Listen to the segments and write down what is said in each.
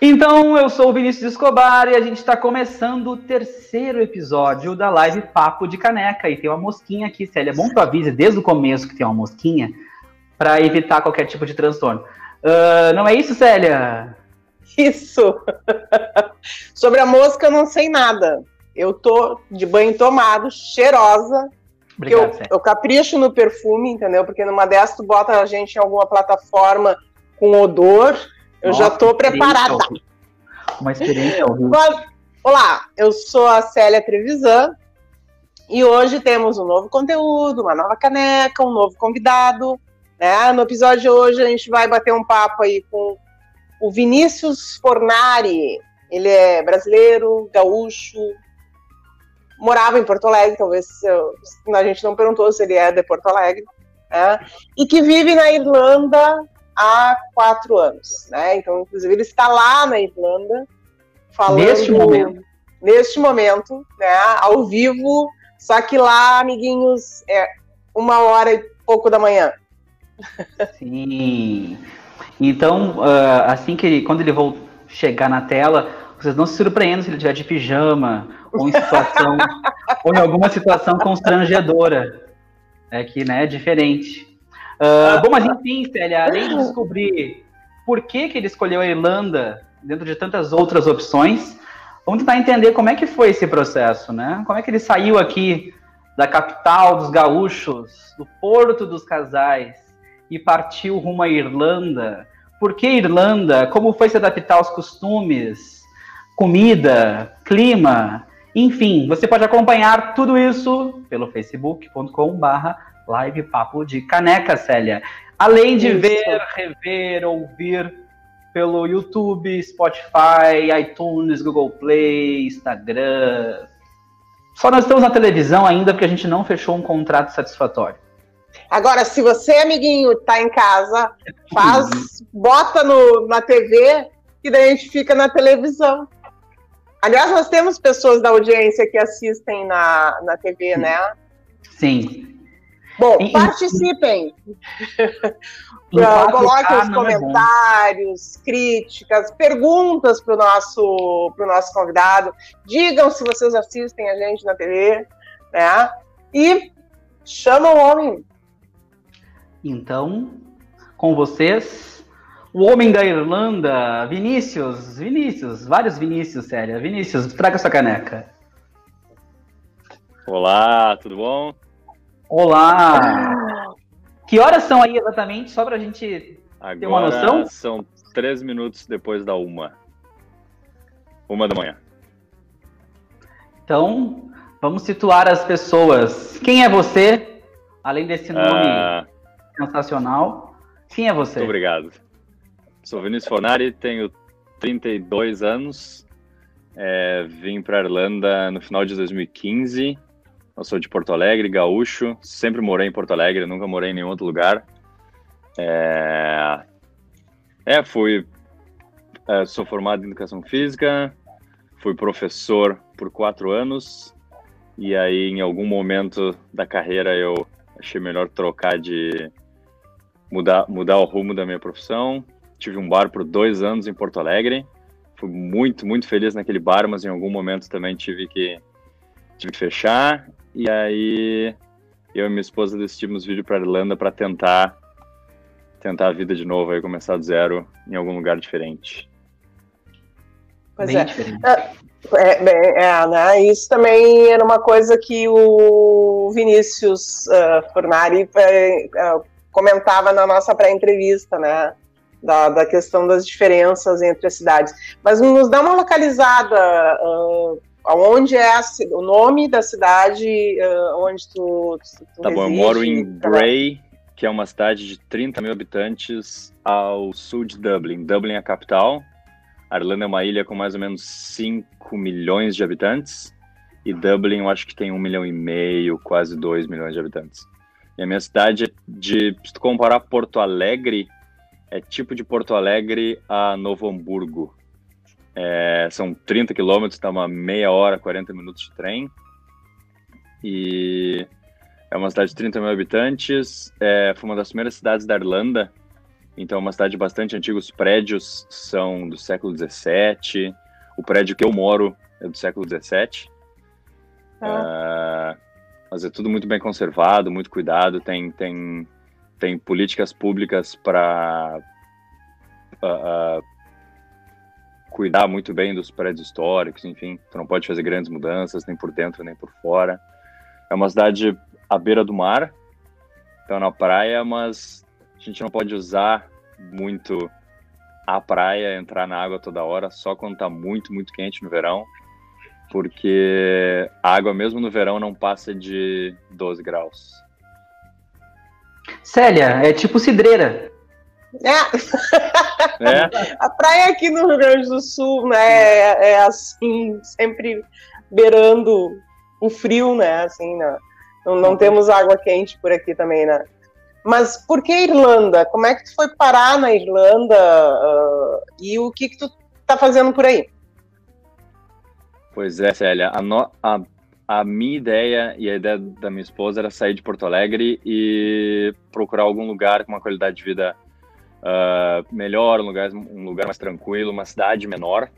Então, eu sou o Vinícius Escobar e a gente está começando o terceiro episódio da live Papo de Caneca. E tem uma mosquinha aqui, Célia. É bom que tu avise desde o começo que tem uma mosquinha para evitar qualquer tipo de transtorno. Uh, não é isso, Célia? Isso! Sobre a mosca, eu não sei nada. Eu tô de banho tomado, cheirosa. Obrigado, eu, eu capricho no perfume, entendeu? Porque numa dessas tu bota a gente em alguma plataforma com odor eu Nossa, já estou preparada. Uma experiência Olá, eu sou a Célia Trevisan e hoje temos um novo conteúdo, uma nova caneca, um novo convidado. Né? No episódio de hoje a gente vai bater um papo aí com o Vinícius Fornari. Ele é brasileiro, gaúcho, morava em Porto Alegre, talvez eu, a gente não perguntou se ele é de Porto Alegre, né? e que vive na Irlanda há quatro anos, né? Então, inclusive, ele está lá na Irlanda falando neste momento, neste momento, né? Ao vivo, só que lá, amiguinhos, é uma hora e pouco da manhã. Sim. Então, uh, assim que ele, quando ele for chegar na tela, vocês não se surpreendam se ele estiver de pijama ou em situação ou em alguma situação constrangedora. É que, né, é diferente. Uh, bom, mas enfim, Célia, além de descobrir por que, que ele escolheu a Irlanda dentro de tantas outras opções, vamos tentar entender como é que foi esse processo, né? Como é que ele saiu aqui da capital dos gaúchos, do porto dos casais, e partiu rumo à Irlanda. Por que Irlanda? Como foi se adaptar aos costumes, comida, clima? Enfim, você pode acompanhar tudo isso pelo facebook.com/barra live Papo de Caneca, Célia. Além de Isso. ver, rever, ouvir pelo YouTube, Spotify, iTunes, Google Play, Instagram. Só nós estamos na televisão ainda porque a gente não fechou um contrato satisfatório. Agora, se você, amiguinho, tá em casa, faz, bota no, na TV e daí a gente fica na televisão. Aliás, nós temos pessoas da audiência que assistem na, na TV, né? Sim. Bom, e, participem. Coloquem os é comentários, é críticas, perguntas para o nosso, pro nosso convidado. Digam se vocês assistem a gente na TV, né? E chama o homem. Então, com vocês, o homem da Irlanda, Vinícius, Vinícius, vários Vinícius, sério. Vinícius, traga sua caneca. Olá, tudo bom? Olá! Que horas são aí exatamente, só para a gente Agora ter uma noção? São três minutos depois da uma. Uma da manhã. Então, vamos situar as pessoas. Quem é você? Além desse nome uh... sensacional. Quem é você? Muito obrigado. Sou Vinícius Fornari, tenho 32 anos. É, vim para Irlanda no final de 2015 eu sou de Porto Alegre, gaúcho, sempre morei em Porto Alegre, nunca morei em nenhum outro lugar. É, é fui. É, sou formado em educação física, fui professor por quatro anos, e aí em algum momento da carreira eu achei melhor trocar de. mudar, mudar o rumo da minha profissão. Tive um bar por dois anos em Porto Alegre. Fui muito, muito feliz naquele bar, mas em algum momento também tive que tive que fechar e aí eu e minha esposa decidimos vir para Irlanda para tentar tentar a vida de novo, aí começar do zero em algum lugar diferente. Pois Bem é. Diferente. É, é, é, né? Isso também era uma coisa que o Vinícius uh, Fornari uh, comentava na nossa pré-entrevista, né? Da, da, questão das diferenças entre as cidades. Mas nos dá uma localizada uh, Aonde é a, o nome da cidade uh, onde tu, tu, tu Tá reside, bom, eu moro em Bray, que é uma cidade de 30 mil habitantes ao sul de Dublin. Dublin é a capital. A Irlanda é uma ilha com mais ou menos 5 milhões de habitantes. E Dublin eu acho que tem um milhão e meio, quase 2 milhões de habitantes. E a minha cidade, é de, se tu comparar Porto Alegre, é tipo de Porto Alegre a Novo Hamburgo. É, são 30 quilômetros, dá uma meia hora, 40 minutos de trem. E é uma cidade de 30 mil habitantes. É, foi uma das primeiras cidades da Irlanda Então, é uma cidade bastante antiga. Os prédios são do século XVII. O prédio que eu moro é do século XVII. Ah. Uh, mas é tudo muito bem conservado, muito cuidado. Tem, tem, tem políticas públicas para uh, uh, cuidar muito bem dos prédios históricos. Enfim, tu não pode fazer grandes mudanças, nem por dentro, nem por fora. É uma cidade à beira do mar, então na praia, mas a gente não pode usar muito a praia, entrar na água toda hora, só quando tá muito, muito quente no verão, porque a água mesmo no verão não passa de 12 graus. Célia, é tipo cidreira. É. é. A praia aqui no Rio Grande do Sul, né, é, é assim, sempre beirando o frio, né, assim, né? Não, não temos água quente por aqui também, né? Mas por que Irlanda? Como é que tu foi parar na Irlanda uh, e o que, que tu tá fazendo por aí? Pois é, Célia. A, no, a, a minha ideia e a ideia da minha esposa era sair de Porto Alegre e procurar algum lugar com uma qualidade de vida uh, melhor, um lugar, um lugar mais tranquilo, uma cidade menor.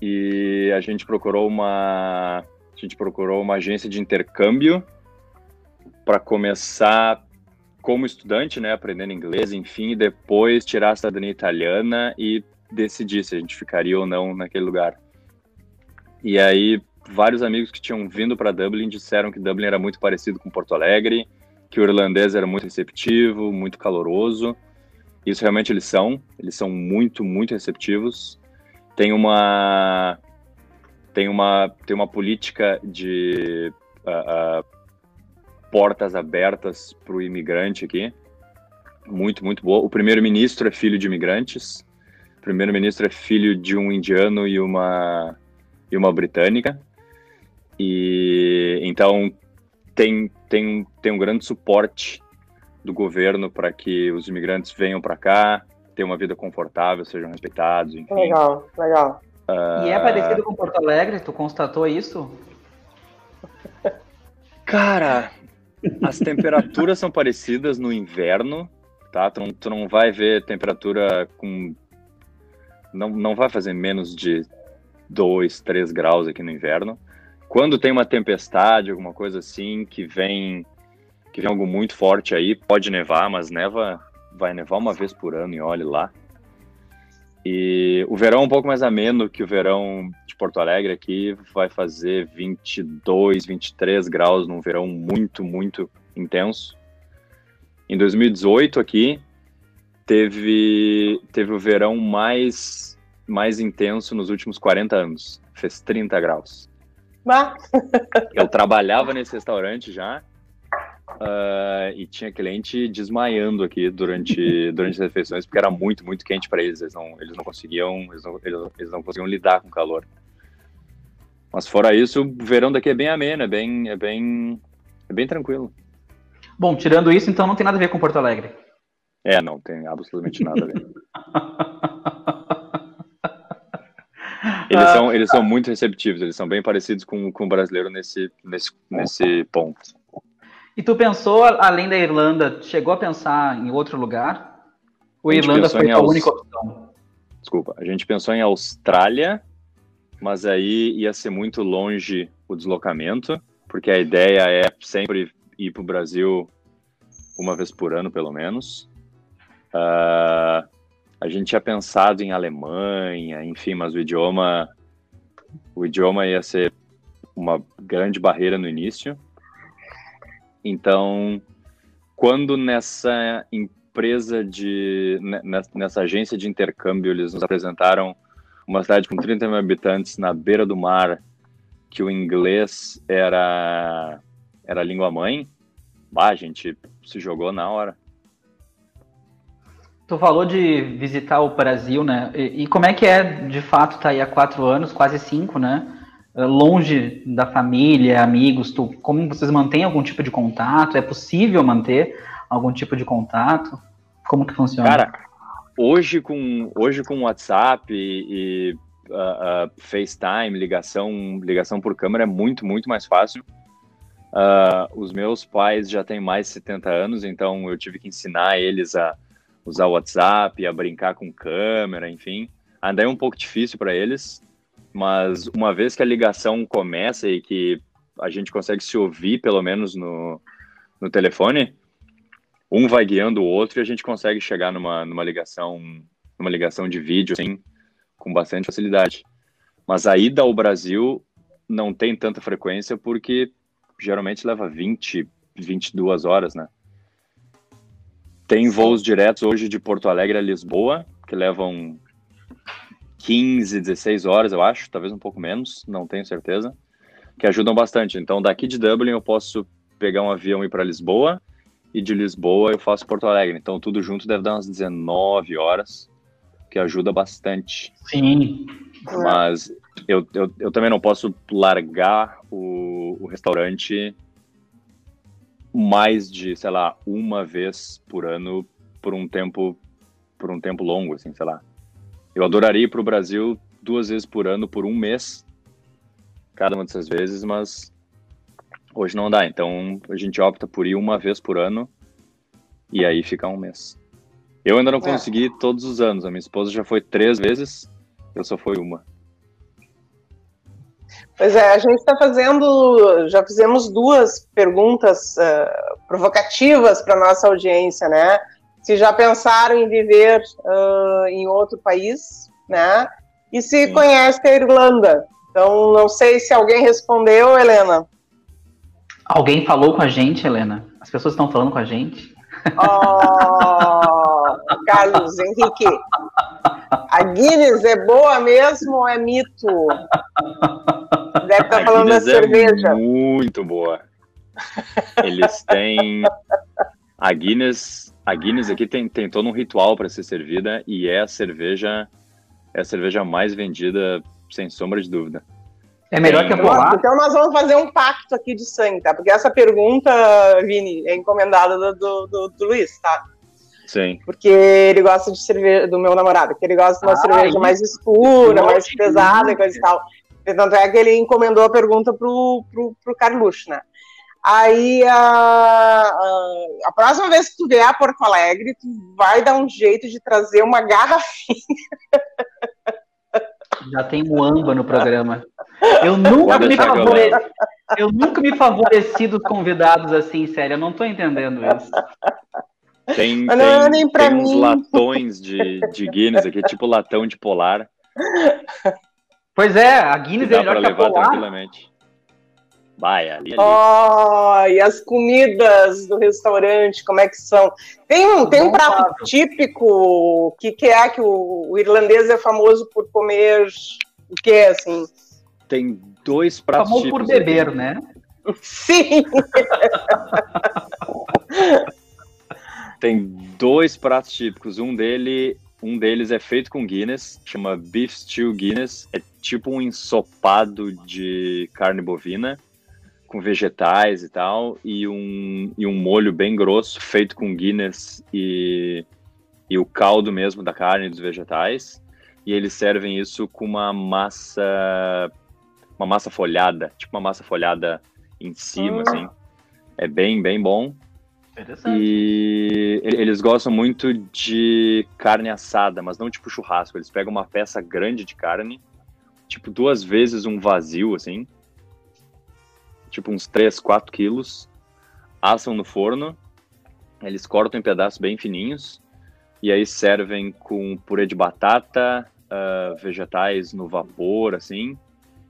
E a gente procurou uma a gente procurou uma agência de intercâmbio para começar como estudante, né, aprendendo inglês, enfim, depois tirar a cidadania italiana e decidir se a gente ficaria ou não naquele lugar. E aí, vários amigos que tinham vindo para Dublin disseram que Dublin era muito parecido com Porto Alegre, que o irlandês era muito receptivo, muito caloroso. Isso realmente eles são, eles são muito, muito receptivos. Tem uma tem uma tem uma política de uh, uh, portas abertas para o imigrante aqui. Muito, muito boa. O primeiro-ministro é filho de imigrantes. O primeiro-ministro é filho de um indiano e uma, e uma britânica. E então tem, tem, tem um grande suporte do governo para que os imigrantes venham para cá, tenham uma vida confortável, sejam respeitados, enfim. Legal, legal. Uh... E é parecido com Porto Alegre? Tu constatou isso? Cara, as temperaturas são parecidas no inverno, tá? Tu não, tu não vai ver temperatura com. Não, não vai fazer menos de 2, 3 graus aqui no inverno. Quando tem uma tempestade, alguma coisa assim, que vem que vem algo muito forte aí, pode nevar, mas neva, vai nevar uma vez por ano e olhe lá. E o verão é um pouco mais ameno que o verão de Porto Alegre aqui, vai fazer 22, 23 graus num verão muito, muito intenso. Em 2018 aqui, teve, teve o verão mais, mais intenso nos últimos 40 anos. Fez 30 graus. Bah. Eu trabalhava nesse restaurante já, Uh, e tinha cliente desmaiando aqui durante, durante as refeições, porque era muito, muito quente para eles. Eles não, eles não conseguiam, eles não, eles, eles não conseguiam lidar com o calor. Mas fora isso, o verão daqui é bem ameno, é bem, é bem, é bem tranquilo. Bom, tirando isso, então não tem nada a ver com Porto Alegre. É, não tem absolutamente nada a ver. eles, são, eles são muito receptivos, eles são bem parecidos com, com o brasileiro nesse, nesse, nesse ponto. E tu pensou, além da Irlanda, chegou a pensar em outro lugar? Ou a Irlanda foi a Aus... única opção? Desculpa, a gente pensou em Austrália, mas aí ia ser muito longe o deslocamento, porque a ideia é sempre ir para o Brasil uma vez por ano, pelo menos. Uh, a gente tinha pensado em Alemanha, enfim, mas o idioma, o idioma ia ser uma grande barreira no início. Então, quando nessa empresa de. nessa agência de intercâmbio, eles nos apresentaram uma cidade com 30 mil habitantes na beira do mar, que o inglês era, era a língua mãe, bah, a gente se jogou na hora. Tu falou de visitar o Brasil, né? E, e como é que é, de fato, tá aí há quatro anos, quase cinco, né? Eh, longe da família, amigos, tu, como vocês mantêm algum tipo de contato? É possível manter algum tipo de contato? Como que funciona? Cara, hoje com hoje com WhatsApp e, e uh, uh, FaceTime, ligação ligação por câmera é muito muito mais fácil. Uh, os meus pais já têm mais de 70 anos, então eu tive que ensinar eles a usar o WhatsApp, a brincar com câmera, enfim. Ainda é um pouco difícil para eles, mas uma vez que a ligação começa e que a gente consegue se ouvir, pelo menos no, no telefone, um vai guiando o outro e a gente consegue chegar numa, numa ligação numa ligação de vídeo, assim, com bastante facilidade. Mas a ida ao Brasil não tem tanta frequência porque geralmente leva 20, 22 horas, né? Tem voos diretos hoje de Porto Alegre a Lisboa, que levam 15, 16 horas, eu acho, talvez um pouco menos, não tenho certeza, que ajudam bastante. Então, daqui de Dublin eu posso pegar um avião e ir para Lisboa, e de Lisboa eu faço Porto Alegre. Então, tudo junto deve dar umas 19 horas, que ajuda bastante. Sim. Mas eu, eu, eu também não posso largar o, o restaurante mais de, sei lá, uma vez por ano por um tempo por um tempo longo, assim, sei lá. Eu adoraria ir para o Brasil duas vezes por ano por um mês, cada uma dessas vezes, mas hoje não dá. Então a gente opta por ir uma vez por ano e aí fica um mês. Eu ainda não é. consegui todos os anos. A minha esposa já foi três vezes, eu só fui uma. Pois é, a gente está fazendo, já fizemos duas perguntas uh, provocativas para nossa audiência, né? Se já pensaram em viver uh, em outro país, né? E se Sim. conhece a Irlanda. Então, não sei se alguém respondeu, Helena. Alguém falou com a gente, Helena? As pessoas estão falando com a gente? Oh, Carlos Henrique, a Guinness é boa mesmo ou é mito? Deve estar tá falando da é cerveja. É muito boa. Eles têm. A Guinness, a Guinness aqui tem, tem todo um ritual para ser servida e é a cerveja é a cerveja mais vendida, sem sombra de dúvida. É melhor que a Polar? Então nós vamos fazer um pacto aqui de sangue, tá? Porque essa pergunta, Vini, é encomendada do, do, do, do Luiz, tá? Sim. Porque ele gosta de cerveja, do meu namorado, que ele gosta de uma ah, cerveja isso. mais escura, mais pesada e coisa e tal. Tanto é que ele encomendou a pergunta pro, pro, pro Carluxo, né? Aí a, a, a, próxima vez que tu vier a Porto Alegre, tu vai dar um jeito de trazer uma garrafinha. Já tem muamba no programa. Eu nunca, me favoreci, eu nunca me favoreci dos convidados assim, sério. Eu não tô entendendo isso. Tem, não, tem, tem uns latões de, de Guinness aqui, tipo latão de polar. Pois é, a Guinness é melhor que a polar. tranquilamente. Vai, ali, ali. Oh, e as comidas do restaurante, como é que são? Tem um, tem um prato típico que, que é que o, o irlandês é famoso por comer o que, assim? tem dois pratos Famoso por beber, aqui. né? Sim! tem dois pratos típicos. Um, dele, um deles é feito com Guinness, chama Beef Stew Guinness. É tipo um ensopado de carne bovina, com vegetais e tal, e um, e um molho bem grosso, feito com Guinness e, e o caldo mesmo da carne e dos vegetais. E eles servem isso com uma massa uma massa folhada, tipo uma massa folhada em cima, ah. assim. É bem, bem bom. E eles gostam muito de carne assada, mas não tipo churrasco. Eles pegam uma peça grande de carne, tipo duas vezes um vazio, assim. Tipo uns 3, 4 quilos. Assam no forno. Eles cortam em pedaços bem fininhos. E aí servem com purê de batata, uh, vegetais no vapor, assim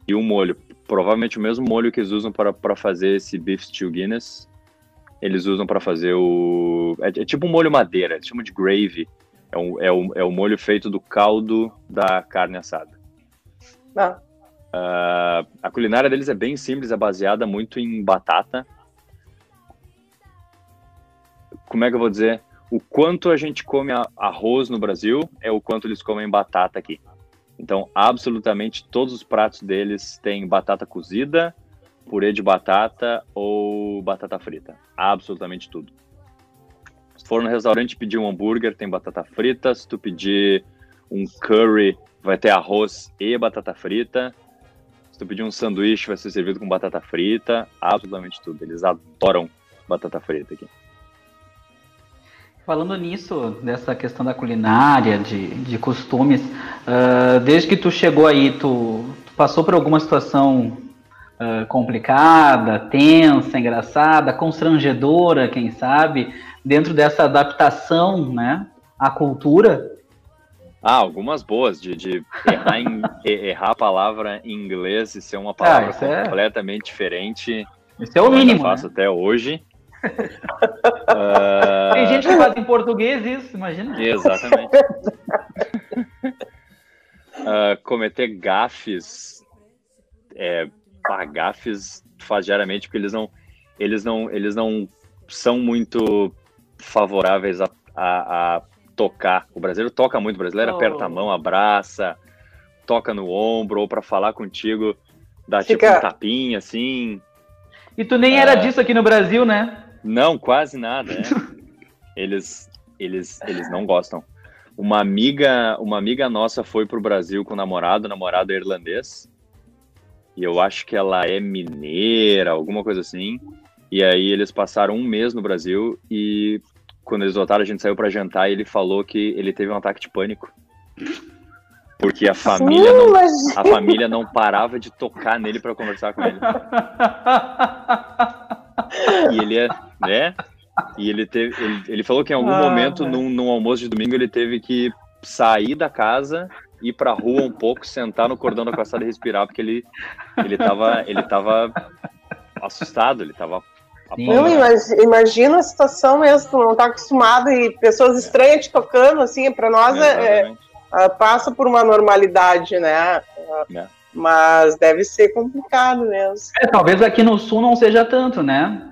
e um molho. Provavelmente o mesmo molho que eles usam para, fazer esse beef stew Guinness, eles usam para fazer o. É, é, tipo um molho madeira, eles chamam de gravy. É, um, é, o, é o molho feito do caldo da carne assada. Ah. Uh, a culinária deles é bem simples, é baseada muito em batata. Como é que eu vou dizer? O quanto a gente come arroz no Brasil é o quanto eles comem batata aqui. Então, absolutamente todos os pratos deles têm batata cozida, purê de batata ou batata frita. Absolutamente tudo. Se for no restaurante pedir um hambúrguer, tem batata frita. Se tu pedir um curry, vai ter arroz e batata frita. Se tu pedir um sanduíche, vai ser servido com batata frita. Absolutamente tudo. Eles adoram batata frita aqui. Falando nisso, dessa questão da culinária, de, de costumes, uh, desde que tu chegou aí, tu, tu passou por alguma situação uh, complicada, tensa, engraçada, constrangedora, quem sabe, dentro dessa adaptação, né, à cultura? Ah, algumas boas, de, de errar, em, errar a palavra em inglês e ser uma palavra ah, completamente é... diferente. Isso é o mínimo. Eu faço né? até hoje uh... Tem gente que faz em português isso, imagina. Exatamente. uh, cometer gafes, é, ah, gafes faz diariamente porque eles não, eles não, eles não são muito favoráveis a, a, a tocar. O brasileiro toca muito, o brasileiro oh. aperta a mão, abraça, toca no ombro ou para falar contigo dá Fica... tipo um tapinha assim. E tu nem era disso aqui no Brasil, né? Não, quase nada. É. eles, eles, eles não gostam. Uma amiga, uma amiga nossa foi pro Brasil com o namorado, o namorado é irlandês. E eu acho que ela é mineira, alguma coisa assim. E aí eles passaram um mês no Brasil e quando eles voltaram a gente saiu para jantar e ele falou que ele teve um ataque de pânico. Porque a família, Sim, não, a família não parava de tocar nele para conversar com ele. E ele é, né? E ele teve, ele, ele falou que em algum ah, momento, num, num, almoço de domingo, ele teve que sair da casa, ir pra rua um pouco, sentar no cordão da calçada e respirar, porque ele, ele, tava, ele tava assustado, ele tava não, imagina a situação mesmo, tu não tá acostumado e pessoas estranhas te tocando, assim, para nós é, é, é, passa por uma normalidade, né? É. Mas deve ser complicado mesmo. É, talvez aqui no sul não seja tanto, né?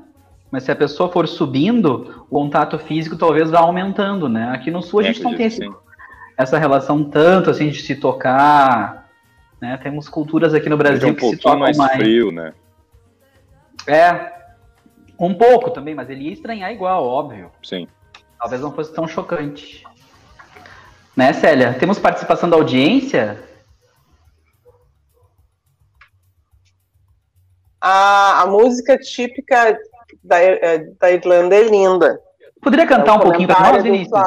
Mas se a pessoa for subindo, o contato físico talvez vá aumentando, né? Aqui no sul a é, gente não tem esse, essa relação tanto assim de se tocar, né? Temos culturas aqui no Brasil um que se tocam mais, mais frio, né? É, um pouco também, mas ele ia estranhar igual, óbvio. Sim. Talvez não fosse tão chocante. Né, Célia? Temos participação da audiência? A, a música típica da, é, da Irlanda é linda. Poderia cantar é um pouquinho para nós, Vinícius?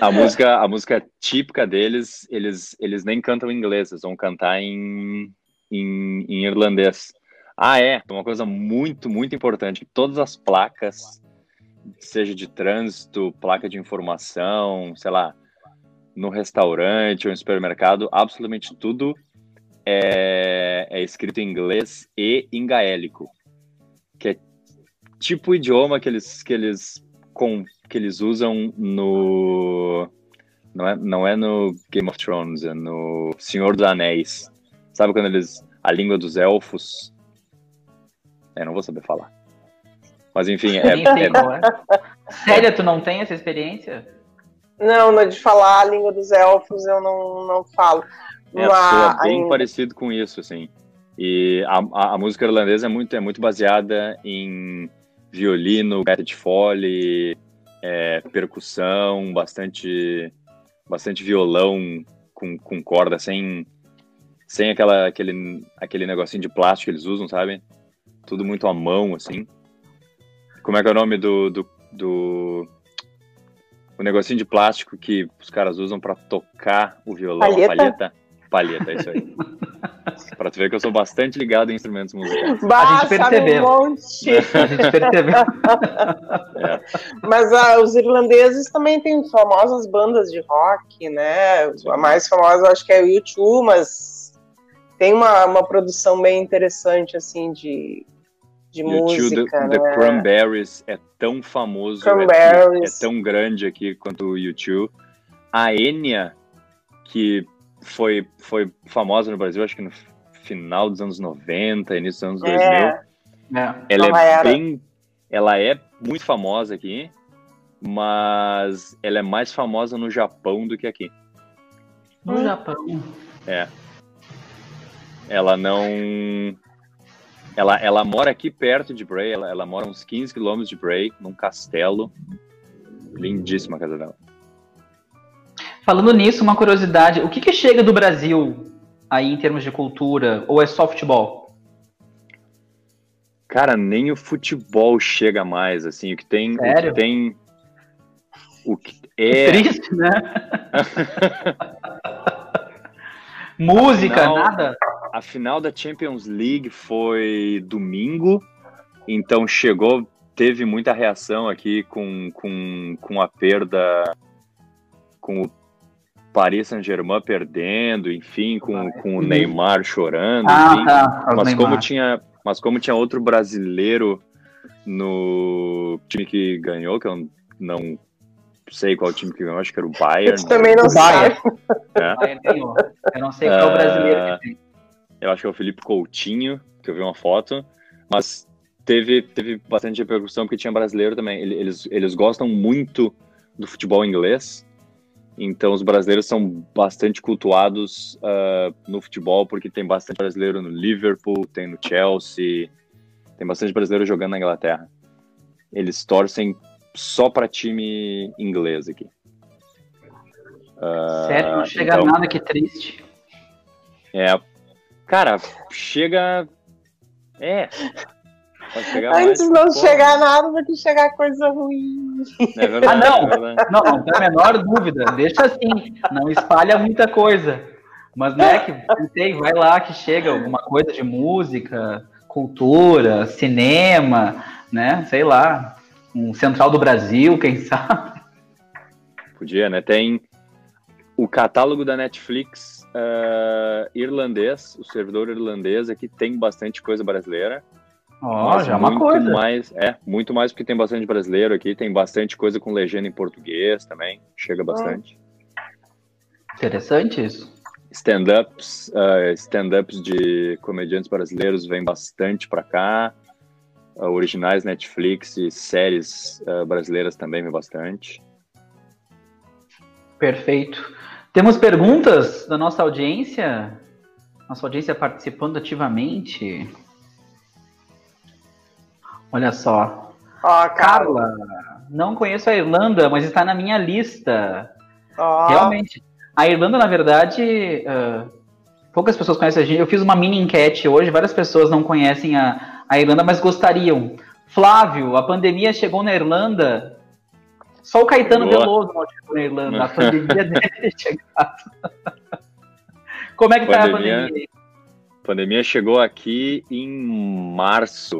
a música, a música típica deles, eles, eles nem cantam em inglês, eles vão cantar em, em, em irlandês. Ah, é, uma coisa muito, muito importante. Todas as placas, seja de trânsito, placa de informação, sei lá, no restaurante ou em supermercado, absolutamente tudo é, é escrito em inglês e em gaélico, que é tipo o idioma que eles que eles com que eles usam no não é, não é no Game of Thrones, é no Senhor dos Anéis. Sabe quando eles a língua dos elfos? É, não vou saber falar. Mas enfim, é, é, é... Sério, tu não tem essa experiência? Não, de falar a língua dos elfos eu não, não falo. É, soa bem ainda. parecido com isso, assim. E a, a, a, música irlandesa é muito, é muito baseada em violino, gaita de fole, é, percussão, bastante, bastante violão com, com corda, sem, sem aquela, aquele, aquele negocinho de plástico que eles usam, sabe? Tudo muito à mão, assim. Como é que é o nome do, do, do o negocinho de plástico que os caras usam para tocar o violão, palheta. palheta. Palheta, é isso aí. pra tu ver que eu sou bastante ligado em instrumentos musicais. Bah, a gente percebeu. Um monte. a gente percebeu. é. Mas ah, os irlandeses também têm famosas bandas de rock, né? A mais famosa acho que é o U2, mas tem uma, uma produção bem interessante, assim, de, de música. The, né? The Cranberries é tão famoso, é, é, tão grande aqui quanto o U2. A Enya, que foi, foi famosa no Brasil, acho que no final dos anos 90, início dos anos é. 2000. É. Ela é bem. Ela é muito famosa aqui, mas ela é mais famosa no Japão do que aqui. No hum. Japão? É. Ela não. Ela, ela mora aqui perto de Bray, ela, ela mora uns 15 quilômetros de Bray, num castelo. Lindíssima a casa dela. Falando nisso, uma curiosidade: o que, que chega do Brasil aí em termos de cultura? Ou é só futebol? Cara, nem o futebol chega mais, assim, o que tem, Sério? o que tem, o que É triste, né? Música, Afinal- nada. A final da Champions League foi domingo, então chegou, teve muita reação aqui com, com, com a perda, com o Paris Saint-Germain perdendo, enfim, com, com o Neymar chorando, Ah, enfim. tá. o Mas Neymar. como tinha, mas como tinha outro brasileiro no time que ganhou, que eu não sei qual time que ganhou, acho que era o Bayern. Você também não? Ah, ele ganhou. Eu não sei qual é o brasileiro Ah, que tem. Eu acho que é o Felipe Coutinho, que eu vi uma foto, mas teve, teve bastante repercussão porque tinha brasileiro também. Ele- Eles, eles gostam muito do futebol inglês, então os brasileiros são bastante cultuados ah, no futebol, porque tem bastante brasileiro no Liverpool, tem no Chelsea, tem bastante brasileiro jogando na Inglaterra. Eles torcem só para time inglês aqui. Ah, Sério, não chega então- nada, que triste. é. Cara, chega. É. Pode chegar mais. Antes não pô, chegar nada do que chegar coisa ruim. É verdade, Ah, não. é. Não, não tem a menor dúvida. Deixa assim. Não espalha muita coisa. Mas, né, que pensei, vai lá que chega alguma coisa de música, cultura, cinema, né? Sei lá. Um Central do Brasil, quem sabe. Podia, né? Tem o catálogo da Netflix eh, irlandês, o servidor irlandês aqui tem bastante coisa brasileira. Ó, mas já é uma muito coisa. Mais, é, muito mais porque tem bastante brasileiro aqui, tem bastante coisa com legenda em português também, chega bastante. Interessante isso. Stand-ups, eh, stand-ups de comediantes brasileiros vem bastante pra cá. Eh, originais Netflix e séries brasileiras também vem bastante. Perfeito. Temos perguntas da nossa audiência? Nossa audiência participando ativamente. Olha só. Ó, cara. Carla, não conheço a Irlanda, mas está na minha lista. Ó, Realmente. A Irlanda, na verdade, ah, poucas pessoas conhecem a gente. Eu fiz uma mini enquete hoje, várias pessoas não conhecem a, a Irlanda, mas gostariam. Flávio, a pandemia chegou na Irlanda. Só o Caetano Boa. Veloso não chegou na Irlanda. A pandemia deve ter chegado. Como é que tá a Pandemia. pandemia? A pandemia chegou aqui em março.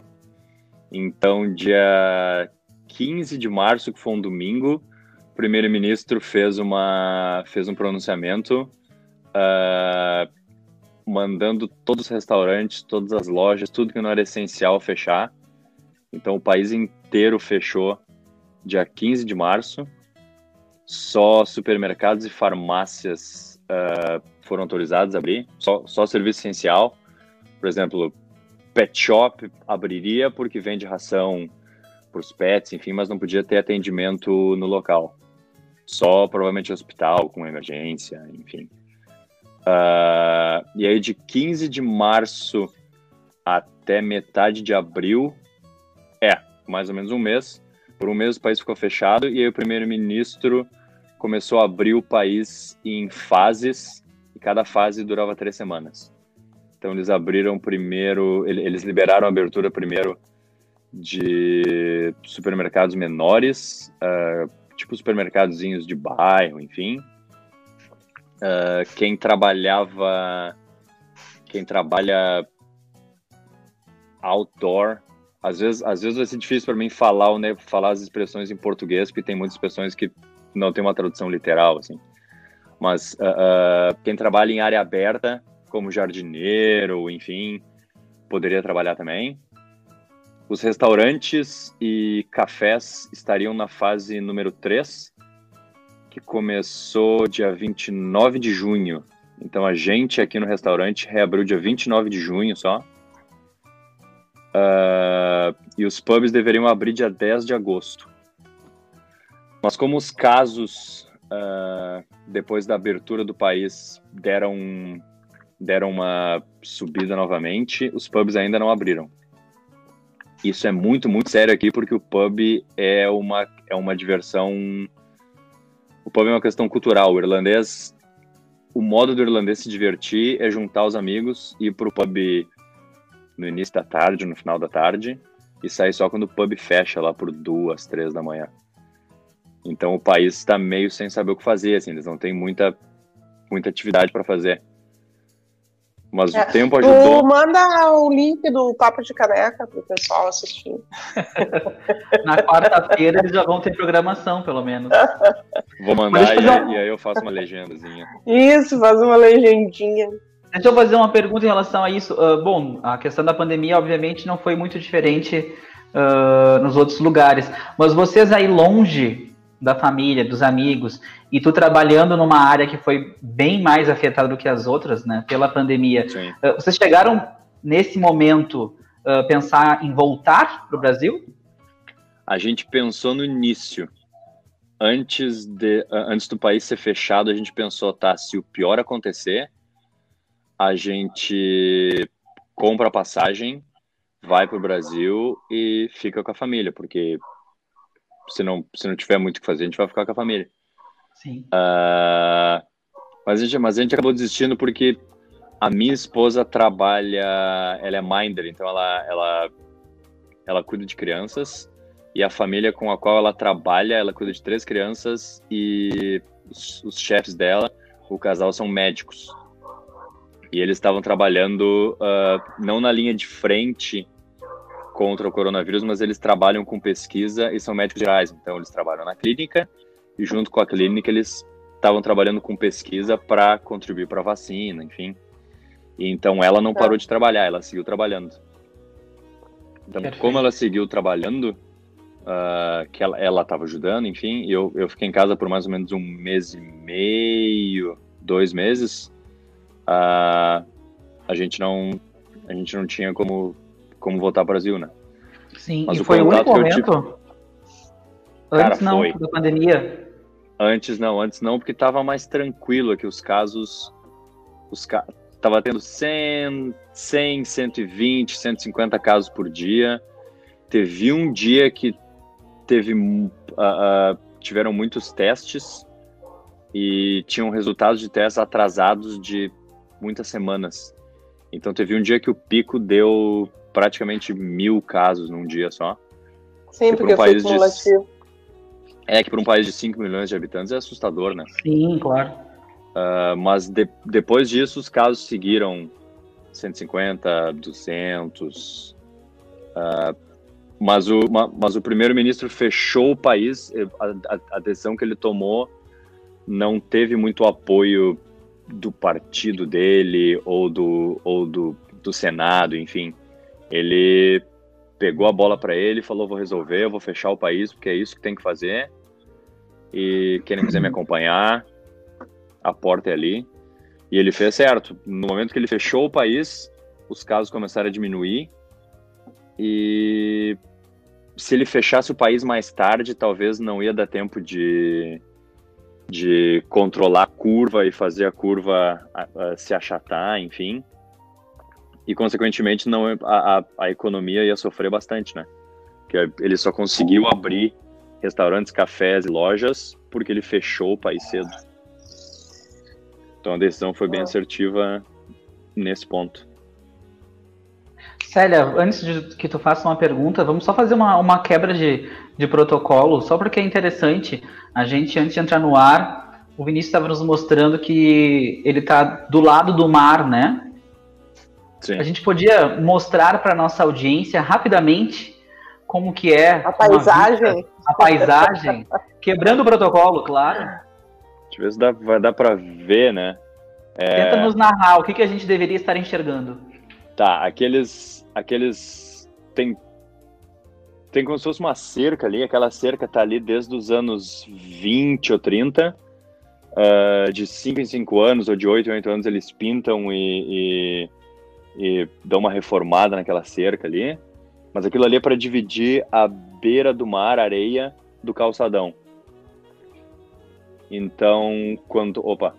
Então, dia 15 de março, que foi um domingo, o primeiro-ministro fez, uma, fez um pronunciamento ah, mandando todos os restaurantes, todas as lojas, tudo que não era essencial fechar. Então, o país inteiro fechou dia 15 de março. Só supermercados e farmácias ah, foram autorizados a abrir, só, só serviço essencial. Por exemplo, pet shop abriria porque vende ração para os pets, enfim, mas não podia ter atendimento no local. Só provavelmente hospital com emergência, enfim. Ah, e aí de 15 de março até metade de abril, é, mais ou menos um mês, por um mês o país ficou fechado e aí o primeiro-ministro começou a abrir o país em fases e cada fase durava três semanas. Então eles abriram primeiro, ele- eles liberaram a abertura primeiro de supermercados menores, ah, tipo supermercadozinhos de bairro, enfim. Ah, quem trabalhava, quem trabalha outdoor, às vezes, às vezes vai ser difícil para mim falar, né, falar as expressões em português, porque tem muitas expressões que não tem uma tradução literal, assim. Mas ah, ah, quem trabalha em área aberta, como jardineiro, enfim, poderia trabalhar também. Os restaurantes e cafés estariam na fase número 3, que começou dia 29 de junho. Então a gente aqui no restaurante reabriu dia 29 de junho só. Ah, e os pubs deveriam abrir dia 10 de agosto. Mas como os casos ah, depois da abertura do país deram deram uma subida novamente, os pubs ainda não abriram. Isso é muito, muito sério aqui, porque o pub é uma, é uma diversão. O pub é uma questão cultural. O irlandês. O modo do irlandês se divertir é juntar os amigos, ir pro pub no início da tarde, no final da tarde, e sair só quando o pub fecha lá por duas, três da manhã. Então o país está meio sem saber o que fazer, assim, eles não têm muita, muita atividade para fazer. Mas é. o tempo ajudou. Tu manda o link do Papo de Caneca para o pessoal assistir. Na quarta-feira eles já vão ter programação, pelo menos. Vou mandar e, e, aí eu faço uma legendazinha. Isso, faz uma legendinha. Deixa eu fazer uma pergunta em relação a isso. Uh, bom, a questão da pandemia, obviamente, não foi muito diferente uh, nos outros lugares. Mas vocês aí longe da família, dos amigos, e tu trabalhando numa área que foi bem mais afetada do que as outras, né, pela pandemia. Uh, vocês chegaram nesse momento uh, pensar em voltar para o Brasil? A gente pensou no início. Antes, de, antes do país ser fechado, a gente pensou, tá, se o pior acontecer, a gente compra a passagem, vai para o Brasil e fica com a família, porque se não, se não tiver muito o que fazer, a gente vai ficar com a família. Sim. Uh, mas, a gente, mas a gente acabou desistindo porque a minha esposa trabalha, ela é minder, então ela, ela, ela cuida de crianças e a família com a qual ela trabalha, ela cuida de três crianças e os, os chefes dela, o casal são médicos. E eles estavam trabalhando uh, não na linha de frente contra o coronavírus, mas eles trabalham com pesquisa e são médicos gerais. Então, eles trabalham na clínica e, junto com a clínica, eles estavam trabalhando com pesquisa para contribuir para a vacina, enfim. E, então, ela não parou de trabalhar, ela seguiu trabalhando. Então, Perfeito. como ela seguiu trabalhando, uh, que ela estava ajudando, enfim, eu, eu fiquei em casa por mais ou menos um mês e meio, dois meses, uh, a gente não a gente não tinha como como voltar ao Brasil, né? Sim, Mas e o foi o único momento? Tive... Antes Cara, não, foi. da pandemia? Antes não, antes não, porque tava mais tranquilo aqui os casos. Os ca... Tava tendo 100, 100, 120, 150 casos por dia. Teve um dia que teve uh, uh, tiveram muitos testes e tinham resultados de testes atrasados de muitas semanas. Então teve um dia que o pico deu praticamente mil casos num dia só. Sim, porque um país cumulativo. De... É que para um país de 5 milhões de habitantes é assustador, né? Sim, claro. Uh, mas de, depois disso, os casos seguiram 150, 200. Uh, mas o, mas o primeiro-ministro fechou o país, a, a, a decisão que ele tomou não teve muito apoio do partido dele ou do, ou do, do Senado, enfim. Ele pegou a bola para ele, falou: vou resolver, eu vou fechar o país, porque é isso que tem que fazer. E quem não quiser me acompanhar, a porta é ali. E ele fez certo. No momento que ele fechou o país, os casos começaram a diminuir. E se ele fechasse o país mais tarde, talvez não ia dar tempo de, de controlar a curva e fazer a curva a, a, se achatar, enfim e consequentemente não a, a, economia ia sofrer bastante, né? Que ele só conseguiu abrir restaurantes, cafés e lojas porque ele fechou o país cedo. Então a decisão foi bem assertiva nesse ponto. Célia, antes de que tu faça uma pergunta, vamos só fazer uma, uma quebra de, de protocolo, só porque é interessante. A gente, antes de entrar no ar, o Vinícius estava nos mostrando que ele está do lado do mar, né? Sim. A gente podia mostrar para nossa audiência rapidamente como que é a paisagem, vista, a paisagem, quebrando o protocolo, claro. Deixa eu ver se dá, vai dar para ver, né? É... Tenta nos narrar o que, que a gente deveria estar enxergando. Tá, aqueles, aqueles tem tem como se fosse uma cerca ali, aquela cerca tá ali desde os anos 20 ou 30, uh, ah, de 5 em 5 anos ou de 8 em 8 anos eles pintam e, e e dão uma reformada naquela cerca ali. Mas aquilo ali é para dividir a beira do mar, areia, do calçadão. Então, quando. Opa,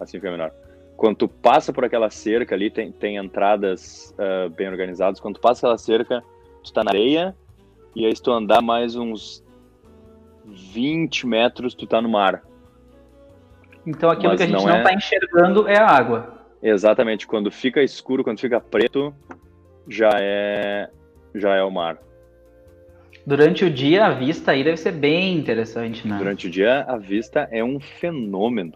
assim fica menor. Quando tu passa por aquela cerca ali, tem, tem entradas uh, bem organizadas. Quando tu passa aquela cerca, tu tá na areia, e aí se tu andar mais uns 20 metros, tu tá no mar. Então aquilo Mas que a gente não, não é... tá enxergando é a água. Exatamente, quando fica escuro, quando fica preto, já é já é o mar. Durante o dia, a vista aí deve ser bem interessante, né? Durante o dia, a vista é um fenômeno.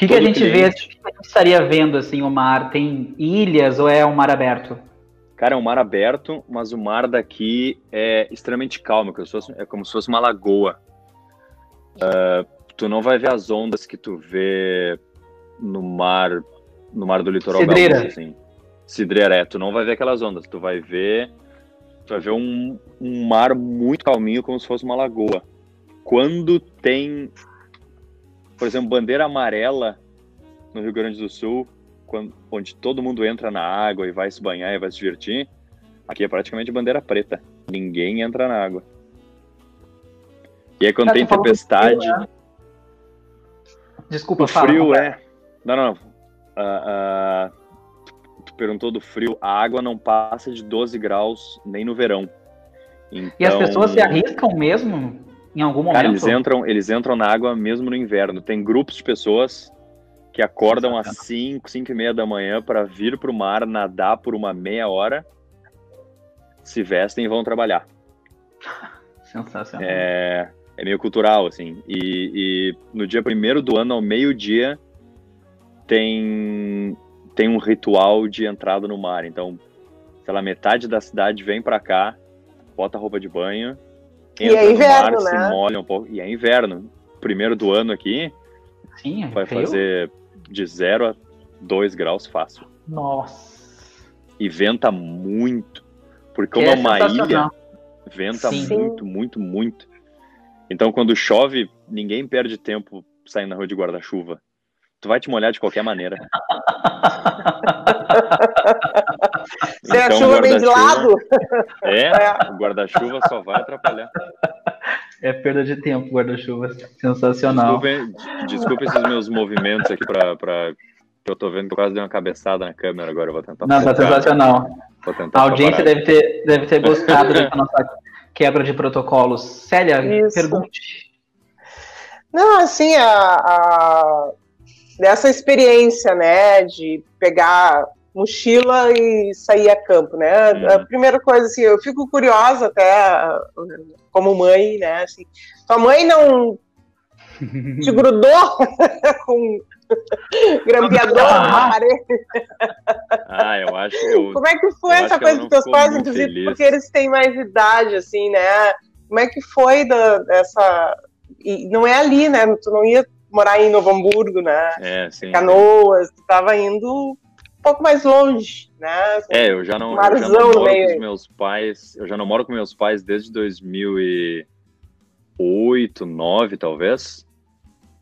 O que, que a gente cliente... vê, o que a gente estaria vendo, assim, o mar? Tem ilhas ou é um mar aberto? Cara, é um mar aberto, mas o mar daqui é extremamente calmo, é como se fosse uma lagoa. Uh, tu não vai ver as ondas que tu vê no mar, no mar do litoral Cidreira. gaúcho, assim. Cidreira, é, tu não vai ver aquelas ondas, tu vai ver tu vai ver um, um mar muito calminho, como se fosse uma lagoa. Quando tem, por exemplo, bandeira amarela no Rio Grande do Sul, quando, onde todo mundo entra na água e vai se banhar e vai se divertir, aqui é praticamente bandeira preta. Ninguém entra na água. E aí quando tem tempestade. Frio, né? Desculpa, o fala, frio é. Não, não. Uh, uh, perguntou do frio, a água não passa de 12 graus nem no verão. Então, e as pessoas se arriscam mesmo em algum momento? Cara, eles entram, eles entram na água mesmo no inverno. Tem grupos de pessoas que acordam às 5, 5 e meia da manhã para vir para o mar, nadar por uma meia hora, se vestem e vão trabalhar. Sensacional. É, é meio cultural, assim. E, e no dia primeiro do ano, ao meio-dia, tem tem um ritual de entrada no mar. Então, sei lá, metade da cidade vem para cá, bota roupa de banho, entra é inverno, no mar, né? se molha um pouco. E é inverno. Primeiro do ano aqui, Sim, é vai frio. fazer de 0 a 2 graus fácil. Nossa. E venta muito. Porque como é, é uma ilha, venta Sim. muito, muito, muito. Então, quando chove, ninguém perde tempo saindo na rua de guarda-chuva tu vai te molhar de qualquer maneira. Se então, a chuva vem de lado. É, é. o guarda-chuva só vai atrapalhar. É perda de tempo, guarda-chuva. Sensacional. Desculpe, desculpe esses meus movimentos aqui para. Pra... Eu tô vendo que eu quase dei uma cabeçada na câmera agora, eu vou tentar. Não, tá sensacional. Vou tentar a audiência deve ter, deve ter gostado da nossa quebra de protocolos. Célia, Isso. pergunte. Não, assim, a, a, dessa experiência, né, de pegar mochila e sair a campo, né? Uhum. A primeira coisa, assim, eu fico curiosa até como mãe, né? Assim, tua mãe não te grudou com grampeador na parede? Ah, eu acho que eu, Como é que foi essa coisa dos teus pais, inclusive, feliz. porque eles têm mais idade, assim, né? Como é que foi da, dessa... E não é ali, né? Tu não ia morar em Novo Hamburgo, né? É, sim. Canoas, estava indo um pouco mais longe, né? É, eu já não, eu já não moro com os meus pais, eu já não moro com meus pais desde 2008, 2009, talvez.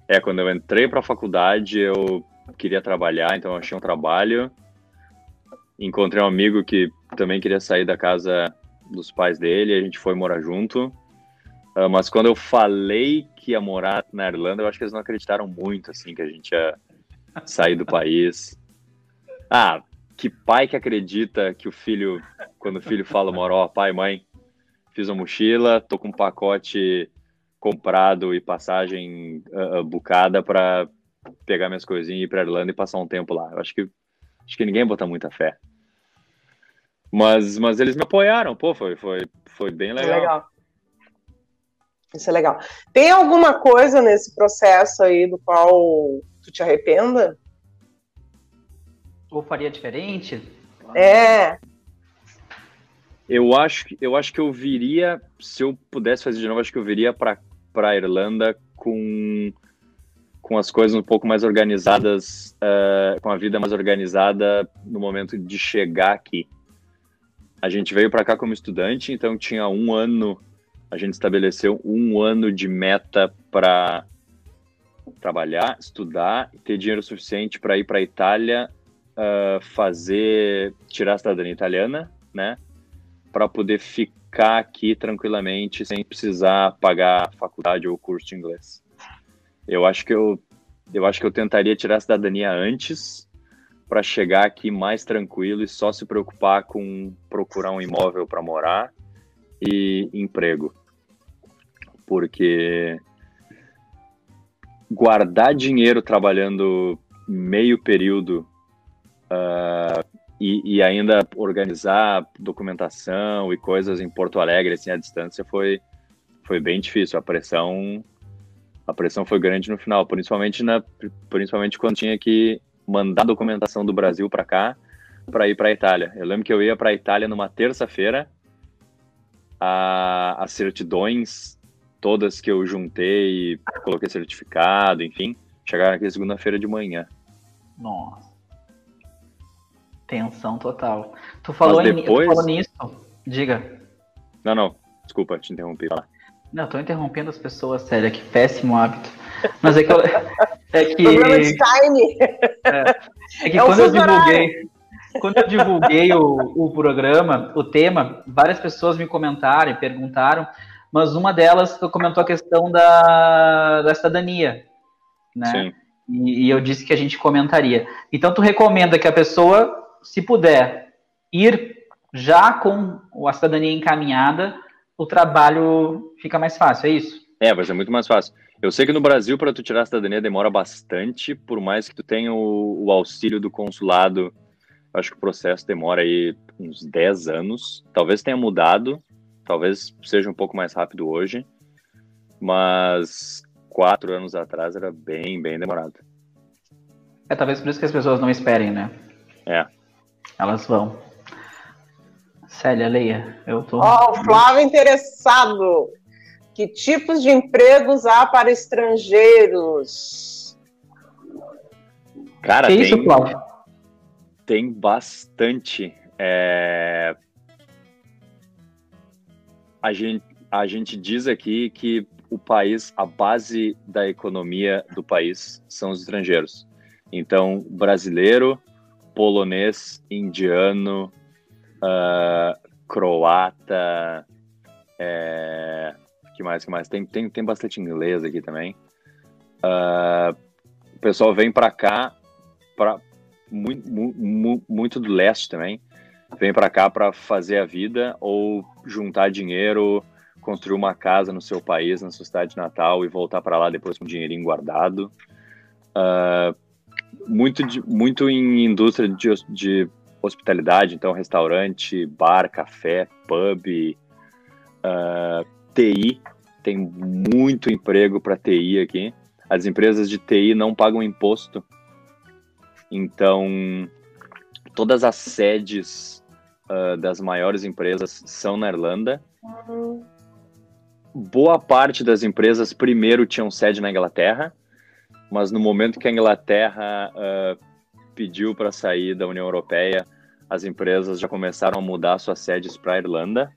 É, quando eu entrei para a faculdade, eu queria trabalhar, então eu achei um trabalho. Encontrei um amigo que também queria sair da casa dos pais dele, a gente foi morar junto. Uh, mas quando eu falei que ia morar na Irlanda, eu acho que eles não acreditaram muito, assim, que a gente ia sair do país. Ah, que pai que acredita que o filho, quando o filho fala uma hora, ó, pai, mãe, fiz uma mochila, tô com um pacote comprado e passagem uh, bucada para pegar minhas coisinhas e ir para Irlanda e passar um tempo lá. Eu acho que acho que ninguém bota muita fé. Mas mas eles me apoiaram, pô, foi foi foi bem legal. legal. Isso é legal. Tem alguma coisa nesse processo aí do qual tu te arrependa? Ou faria diferente? É. Eu acho, eu acho que eu viria, se eu pudesse fazer de novo, acho que eu viria para a Irlanda com, com as coisas um pouco mais organizadas, uh, com a vida mais organizada no momento de chegar aqui. A gente veio para cá como estudante, então tinha um ano a gente estabeleceu um ano de meta para trabalhar, estudar, ter dinheiro suficiente para ir para a Itália, uh, fazer, tirar a cidadania italiana, né? Para poder ficar aqui tranquilamente sem precisar pagar faculdade ou curso de inglês. Eu acho que eu, eu acho que eu tentaria tirar a cidadania antes para chegar aqui mais tranquilo e só se preocupar com procurar um imóvel para morar e emprego. Porque guardar dinheiro trabalhando meio período uh, e, e, ainda organizar documentação e coisas em Porto Alegre, assim, à distância, foi, foi bem difícil. A pressão a pressão foi grande no final, principalmente, na, principalmente quando tinha que mandar documentação do Brasil para cá para ir para a Itália. Eu lembro que eu ia para a Itália numa terça-feira, as certidões todas que eu juntei, coloquei certificado, enfim, chegaram aqui segunda-feira de manhã. Nossa. Tensão total. Tu falou, depois... em, tu falou nisso? Diga. Não, não. Desculpa, te interrompi. Fala. Não, tô interrompendo as pessoas, sério, que péssimo hábito. Mas é que eu, é que Problema de time. É, é que é quando eu divulguei, quando eu divulguei o, o programa, o tema, várias pessoas me comentaram e perguntaram, mas uma delas comentou a questão da, da cidadania, né? Sim. E, e eu disse que a gente comentaria. Então tu recomenda que a pessoa, se puder, ir já com a cidadania encaminhada o trabalho fica mais fácil, é isso? É, vai ser muito mais fácil. Eu sei que no Brasil, para tu tirar a cidadania, demora bastante, por mais que tu tenha o, o, auxílio do consulado, acho que o processo demora aí uns 10 anos. Talvez tenha mudado, talvez seja um pouco mais rápido hoje, mas quatro anos atrás era bem, bem demorado. É, talvez por isso que as pessoas não esperem, né? É. Elas vão. Célia, leia. Eu tô. Ó, oh, o Flávio interessado. Que tipos de empregos há para estrangeiros? Cara, que tem, isso, Flávio? Tem bastante. É... A, gente, a gente diz aqui que o país, a base da economia do país são os estrangeiros. Então, brasileiro, polonês, indiano, uh, croata, é, que mais, que mais? Tem, tem, tem bastante inglês aqui também. Uh, o pessoal vem para cá, pra, muito, muito, do leste também, vem para cá para fazer a vida ou juntar dinheiro, construir uma casa no seu país, na sua cidade natal e voltar para lá depois com um dinheirinho guardado. Uh, muito, de, muito em indústria de, de hospitalidade, então restaurante, bar, café, pub, uh, ah, TI, tem muito emprego para TI aqui. As empresas de TI não pagam imposto, então todas as sedes uh, das maiores empresas são na Irlanda. Boa parte das empresas primeiro tinham sede na Inglaterra, mas no momento que a Inglaterra uh, pediu para sair da União Europeia, as empresas já começaram a mudar suas sedes para a Irlanda.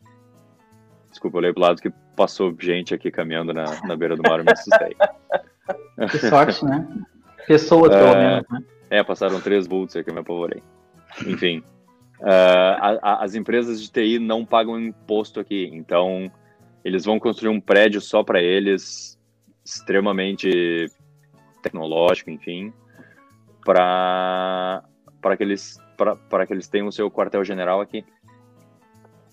Desculpa, eu olhei para o lado que passou gente aqui caminhando na, na beira do mar, eu me assustei. Que sorte, né? Pessoas, pelo é, menos, né? É, passaram três vultos aqui, eu me apavorei. Enfim, uh, a, a, as empresas de TI não pagam imposto aqui, então eles vão construir um prédio só para eles, extremamente tecnológico, enfim, para que eles para que eles tenham o seu quartel-general aqui.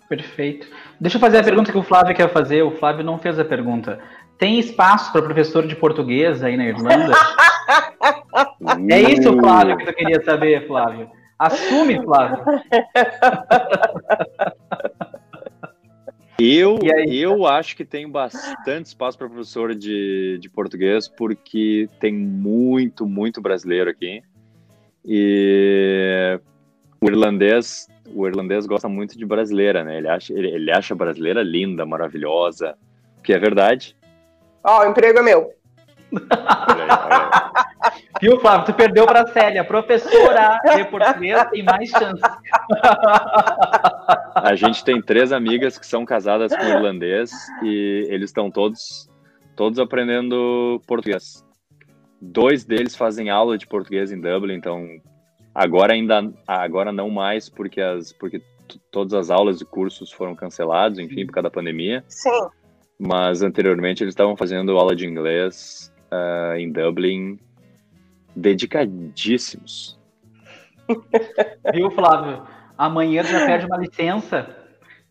Perfeito. Deixa eu fazer a pergunta que o Flávio quer fazer. O Flávio não fez a pergunta. Tem espaço para professor de português aí na Irlanda? é isso, Flávio, que tu queria saber, Flávio. Assume, Flávio. Eu, eu acho que tem bastante espaço para professor de, de português, porque tem muito, muito brasileiro aqui. E o irlandês, o irlandês gosta muito de brasileira, né? Ele acha, ele, ele acha a brasileira linda, maravilhosa, que é verdade. Ó, oh, o emprego é meu. Viu, Flávio? Tu perdeu para a Célia. Professora de português tem mais chance. A gente tem três amigas que são casadas com irlandês e eles estão todos, todos aprendendo português. Dois deles fazem aula de português em Dublin, então Agora ainda, agora não mais, porque as, porque todas as aulas e cursos foram cancelados, enfim, por causa da pandemia. Sim. Mas anteriormente eles estavam fazendo aula de inglês uh, em Dublin, dedicadíssimos. Viu, Flávio? Amanhã já pede uma licença,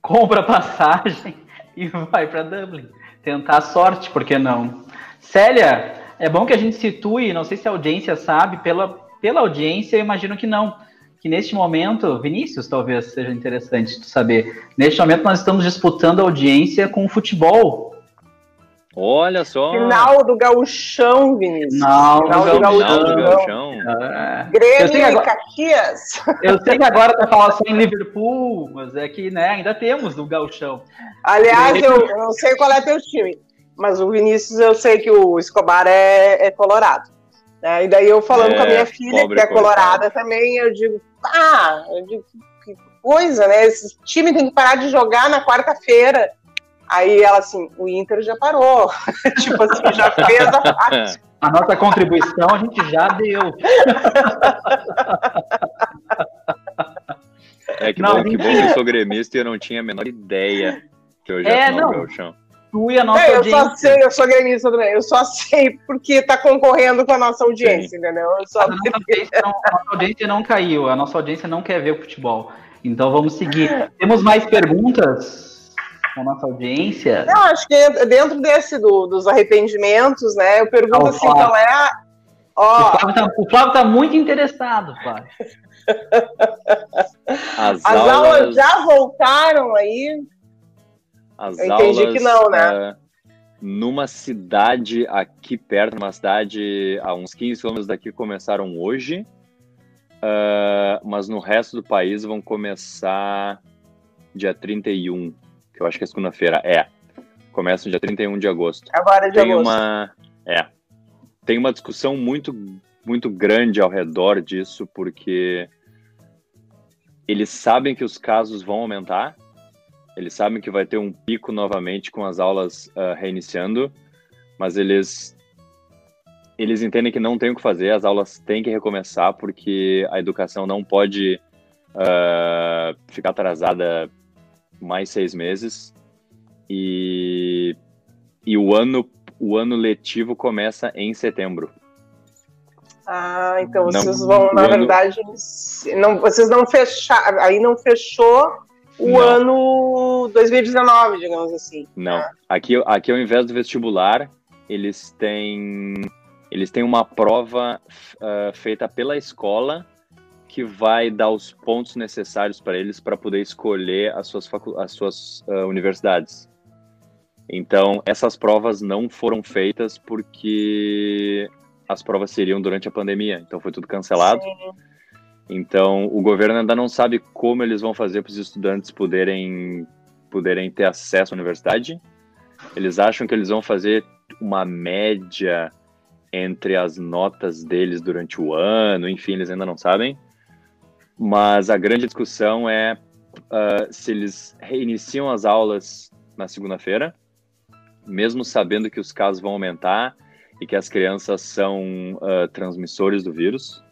compra passagem e vai para Dublin. Tentar a sorte, por que não? Célia, é bom que a gente situe, não sei se a audiência sabe, pela pela audiência, eu imagino que não. Que neste momento, Vinícius, talvez seja interessante saber, neste momento nós estamos disputando audiência com o futebol. Olha só. Final do gauchão, Vinícius. Final, Final do, gauchão. Final do gauchão. É. Grêmio agora, e Caxias. Eu sei que agora tá falando só em Liverpool, mas é que né, ainda temos do gauchão. Aliás, eu, eu não sei qual é teu time, mas o Vinícius eu sei que o Escobar é, é colorado. Né? E daí eu falando é, com a minha filha, que é colorada também, eu digo, ah, eu digo, que coisa, né? Esse time tem que parar de jogar na quarta-feira. Aí ela assim, o Inter já parou. tipo assim, já fez a parte. A nossa contribuição a gente já deu. É que, não, bom, que bom que eu sou gremista e eu não tinha a menor ideia que eu já é, não. no chão. Tu e a nossa é, eu audiência. só sei, eu sou gremista também. Eu só sei porque tá concorrendo com a nossa audiência, Sim. entendeu? Eu só... a, nossa audiência não, a nossa audiência não caiu, a nossa audiência não quer ver o futebol. Então vamos seguir. Temos mais perguntas? Com a nossa audiência? Eu acho que dentro desse do, dos arrependimentos, né? Eu pergunto ah, assim, qual é a. Ó, o, Flávio tá, o Flávio tá muito interessado, pai. As, As aulas... aulas... já voltaram aí? As Eu entendi aulas, que não, né? Uh, numa cidade aqui perto, numa cidade a uns 15 quilômetros daqui, começaram hoje. Uh, mas no resto do país vão começar dia 31 que eu acho que é segunda-feira. É. Começa no dia 31 de agosto. Agora é de tem agosto. Uma, é. Tem uma discussão muito, muito grande ao redor disso, porque eles sabem que os casos vão aumentar, eles sabem que vai ter um pico novamente com as aulas uh, reiniciando, mas eles eles entendem que não tem o que fazer, as aulas têm que recomeçar porque a educação não pode uh, ficar atrasada mais seis meses. E, e o, ano, o ano letivo começa em setembro. Ah, então vocês não, vão, na ano... verdade, não, vocês não fecharam, aí não fechou o não. ano 2019, digamos assim. Não, ah. aqui, aqui ao invés do vestibular, eles têm, eles têm uma prova uh, feita pela escola que vai dar os pontos necessários para eles para poder escolher as suas, as suas uh, universidades. Então, essas provas não foram feitas porque as provas seriam durante a pandemia, então foi tudo cancelado. Sim. Então, o governo ainda não sabe como eles vão fazer para os estudantes poderem, poderem ter acesso à universidade. Eles acham que eles vão fazer uma média entre as notas deles durante o ano, enfim, eles ainda não sabem. Mas a grande discussão é uh, se eles reiniciam as aulas na segunda-feira, mesmo sabendo que os casos vão aumentar e que as crianças são uh, transmissores do vírus.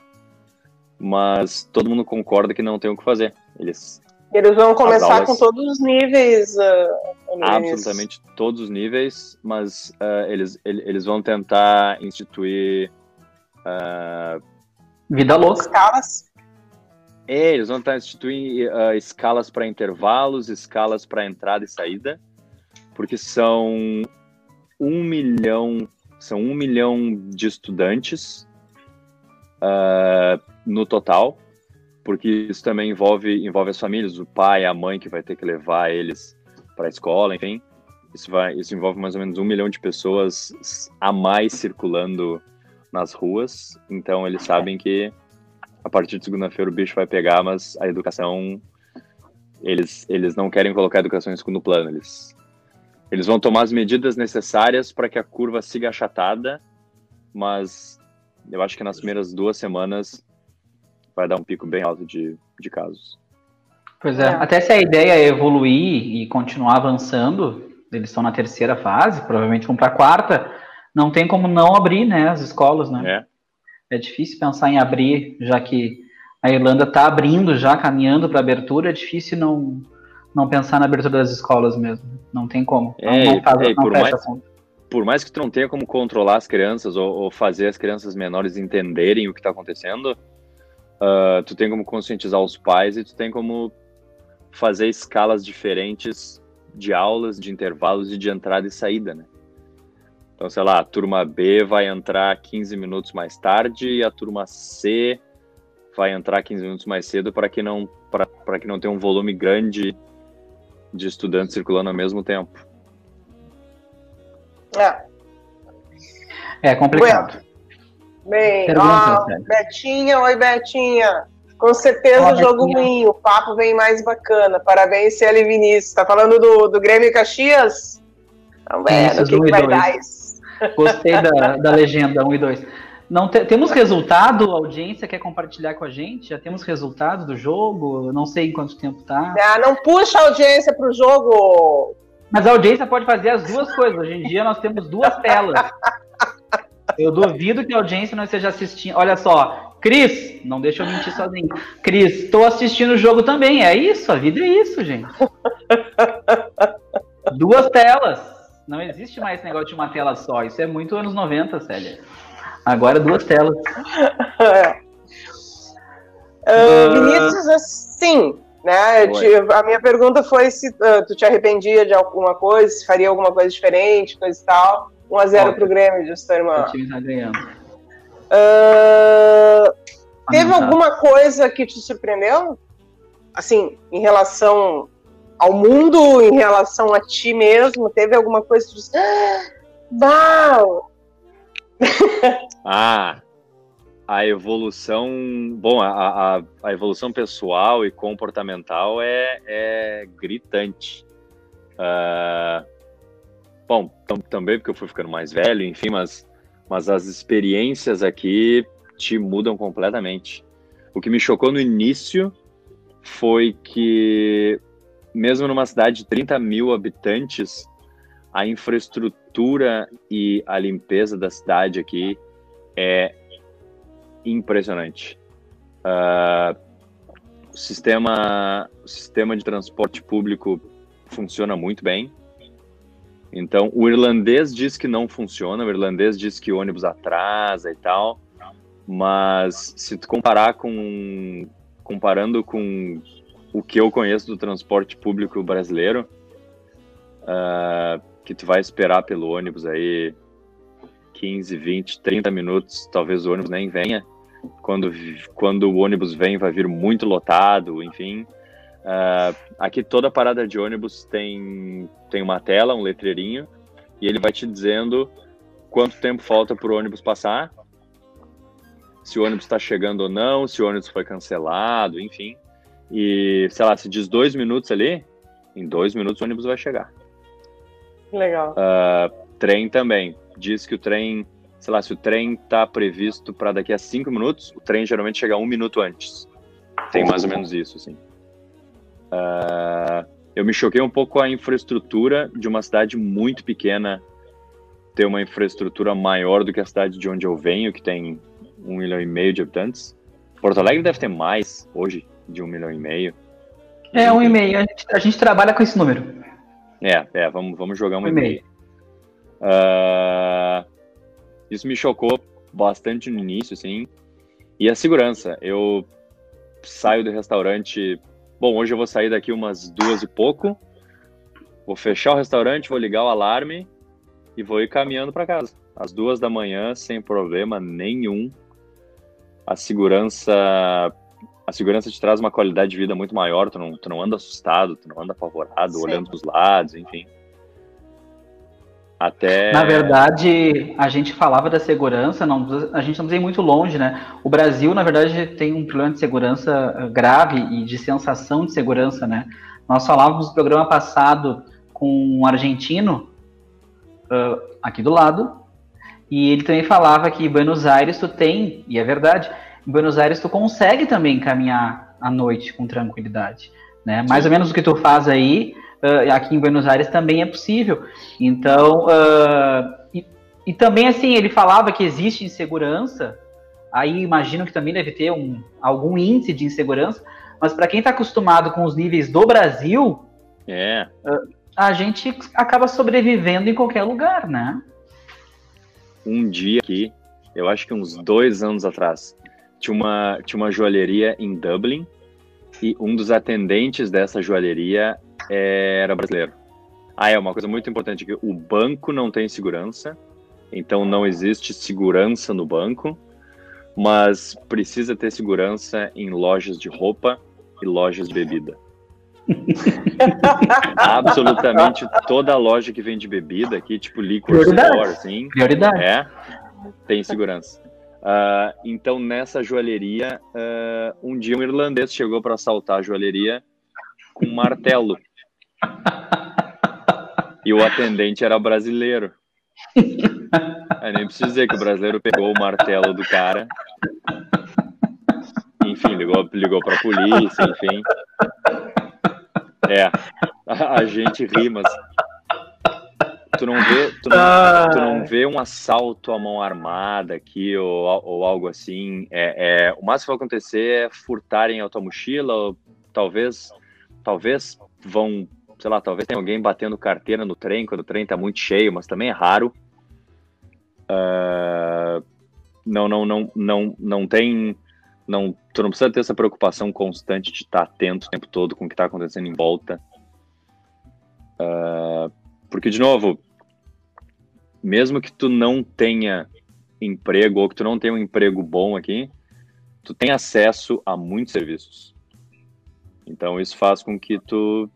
Mas todo mundo concorda que não tem o que fazer. Eles eles vão começar aulas, com todos os níveis. Uh, absolutamente todos os níveis, mas uh, eles, eles vão tentar instituir. Uh, Vida louca. Escalas. É, eles vão estar instituindo uh, escalas para intervalos, escalas para entrada e saída, porque são um milhão, são um milhão de estudantes uh, no total, porque isso também envolve, envolve as famílias, o pai, a mãe que vai ter que levar eles para a escola, enfim. Isso, vai, isso envolve mais ou menos um milhão de pessoas a mais circulando nas ruas, então eles sabem que a partir de segunda-feira o bicho vai pegar, mas a educação eles, eles não querem colocar a educação em segundo plano. Eles, eles vão tomar as medidas necessárias para que a curva siga achatada, mas eu acho que nas primeiras duas semanas vai dar um pico bem alto de, de casos. Pois é, até se a ideia é evoluir e continuar avançando, eles estão na terceira fase, provavelmente vão para a quarta, não tem como não abrir né, as escolas, né? É. É difícil pensar em abrir, já que a Irlanda está abrindo já, caminhando para abertura, é difícil não, não pensar na abertura das escolas mesmo. Não tem como. É, não, faz, é, não por, mais, por mais que tu não tenha como controlar as crianças ou, ou fazer as crianças menores entenderem o que está acontecendo, uh, tu tem como conscientizar os pais e tu tem como fazer escalas diferentes de aulas, de intervalos e de entrada e saída, né? Então, sei lá, a turma B vai entrar 15 minutos mais tarde e a turma C vai entrar 15 minutos mais cedo para que não para que não tenha um volume grande de estudantes circulando ao mesmo tempo. É. É complicado. Bem, ó, Betinha, oi Betinha. Com certeza o jogo ruim, o papo vem mais bacana. Parabéns, Celi Vinícius. Tá falando do, do Grêmio Caxias? Vamos ver, o que, que vai dar isso. Gostei da, da legenda 1 e 2. Não te, temos resultado? A audiência quer compartilhar com a gente? Já temos resultado do jogo? Não sei em quanto tempo tá. Ah, não puxa a audiência para o jogo. Mas a audiência pode fazer as duas coisas. Hoje em dia nós temos duas telas. Eu duvido que a audiência não esteja assistindo. Olha só, Cris, não deixa eu mentir sozinho. Cris, estou assistindo o jogo também. É isso, a vida é isso, gente. Duas telas. Não existe mais esse negócio de uma tela só. Isso é muito anos 90, Célia. Agora duas telas. uh, Vinícius, assim, né? Te, a minha pergunta foi se uh, tu te arrependia de alguma coisa, se faria alguma coisa diferente, coisa e tal. 1x0 pro Grêmio, disse tua irmã. O time tá ganhando. Uh, teve alguma coisa que te surpreendeu? Assim, em relação ao mundo, em relação a ti mesmo? Teve alguma coisa que disse, ah, uau! ah, a evolução, bom, a, a, a, evolução pessoal e comportamental é, é gritante. Uh, bom, também porque eu fui ficando mais velho, enfim, mas, mas as experiências aqui te mudam completamente. O que me chocou no início foi que, mesmo numa cidade de 30 mil habitantes, a infraestrutura e a limpeza da cidade aqui é impressionante. Uh, o sistema, o sistema de transporte público funciona muito bem. Então, o irlandês diz que não funciona, o irlandês diz que ônibus atrasa e tal, mas se tu comparar com comparando com o que eu conheço do transporte público brasileiro, uh, que tu vai esperar pelo ônibus aí 15, 20, 30 minutos, talvez o ônibus nem venha. Quando, quando o ônibus vem, vai vir muito lotado, enfim. Uh, aqui toda parada de ônibus tem, tem uma tela, um letreirinho, e ele vai te dizendo quanto tempo falta para o ônibus passar, se o ônibus está chegando ou não, se o ônibus foi cancelado, enfim. E, sei lá, se diz dois minutos ali, em dois minutos o ônibus vai chegar. Legal. Uh, trem também. Diz que o trem, sei lá, se o trem está previsto para daqui a cinco minutos, o trem geralmente chega um minuto antes. Tem mais ou menos isso, assim. Uh, eu me choquei um pouco com a infraestrutura de uma cidade muito pequena ter uma infraestrutura maior do que a cidade de onde eu venho, que tem um milhão e meio de habitantes. Porto Alegre deve ter mais hoje de um milhão e meio. É, um e meio. A gente, a gente trabalha com esse número. É, é, vamos, vamos jogar um, um e meio. Uh, isso me chocou bastante no início, assim. E a segurança. Eu saio do restaurante Bom, hoje eu vou sair daqui umas duas e pouco. Vou fechar o restaurante, vou ligar o alarme e vou ir caminhando para casa. Às duas da manhã, sem problema nenhum. A segurança, a segurança te traz uma qualidade de vida muito maior. Tu não, tu não anda assustado, tu não anda apavorado, Sim. olhando para os lados, enfim. Até... Na verdade, a gente falava da segurança, não, a gente não precisa ir muito longe, né? O Brasil, na verdade, tem um problema de segurança eh, grave e de sensação de segurança, né? Nós falávamos no programa passado com um argentino uh, aqui do lado, e ele também falava que em Buenos Aires tu tem, e é verdade, em Buenos Aires tu consegue também caminhar à noite com tranquilidade, né? Mais ou menos o que tu faz aí, uh, aqui em Buenos Aires também é possível. Então, uh, e, e, também assim, ele falava que existe insegurança, aí imagino que também deve ter um, algum índice de insegurança, mas para quem está acostumado com os níveis do Brasil, é. Uh, a gente acaba sobrevivendo em qualquer lugar, né? Um dia aqui, eu acho que uns dois anos atrás, tinha uma, tinha uma joalheria em Dublin e um dos atendentes dessa joalheria era brasileiro. Ah, é uma coisa muito importante que o banco não tem segurança, então não existe segurança no banco. mas precisa ter segurança em lojas de roupa e lojas de bebida. Absolutamente toda loja que vende bebida aqui, tipo liquor Prioridade. store, assim, Prioridade. é, tem segurança. Ah, então, nessa joalheria, ah, um dia um irlandês chegou para assaltar a joalheria com um martelo. E o atendente era brasileiro. Eu nem preciso dizer que o brasileiro pegou o martelo do cara. Enfim, ligou, ligou pra polícia, enfim. É, a, a gente ri, mas tu não vê, tu não, tu não vê um assalto à mão armada aqui ou, ou algo assim. É, é, o máximo que vai acontecer é furtarem a tua mochila, ou talvez, talvez vão, sei lá, talvez tenha alguém batendo carteira no trem quando o trem tá muito cheio, mas também é raro. Ah, não, não, não, não, não tem, não, tu não precisa ter essa preocupação constante de estar atento o tempo todo com o que está acontecendo em volta. Ah, porque, de novo, mesmo que tu não tenha emprego ou que tu não tenha um emprego bom aqui, tu tem acesso a muitos serviços. Então isso faz com que tu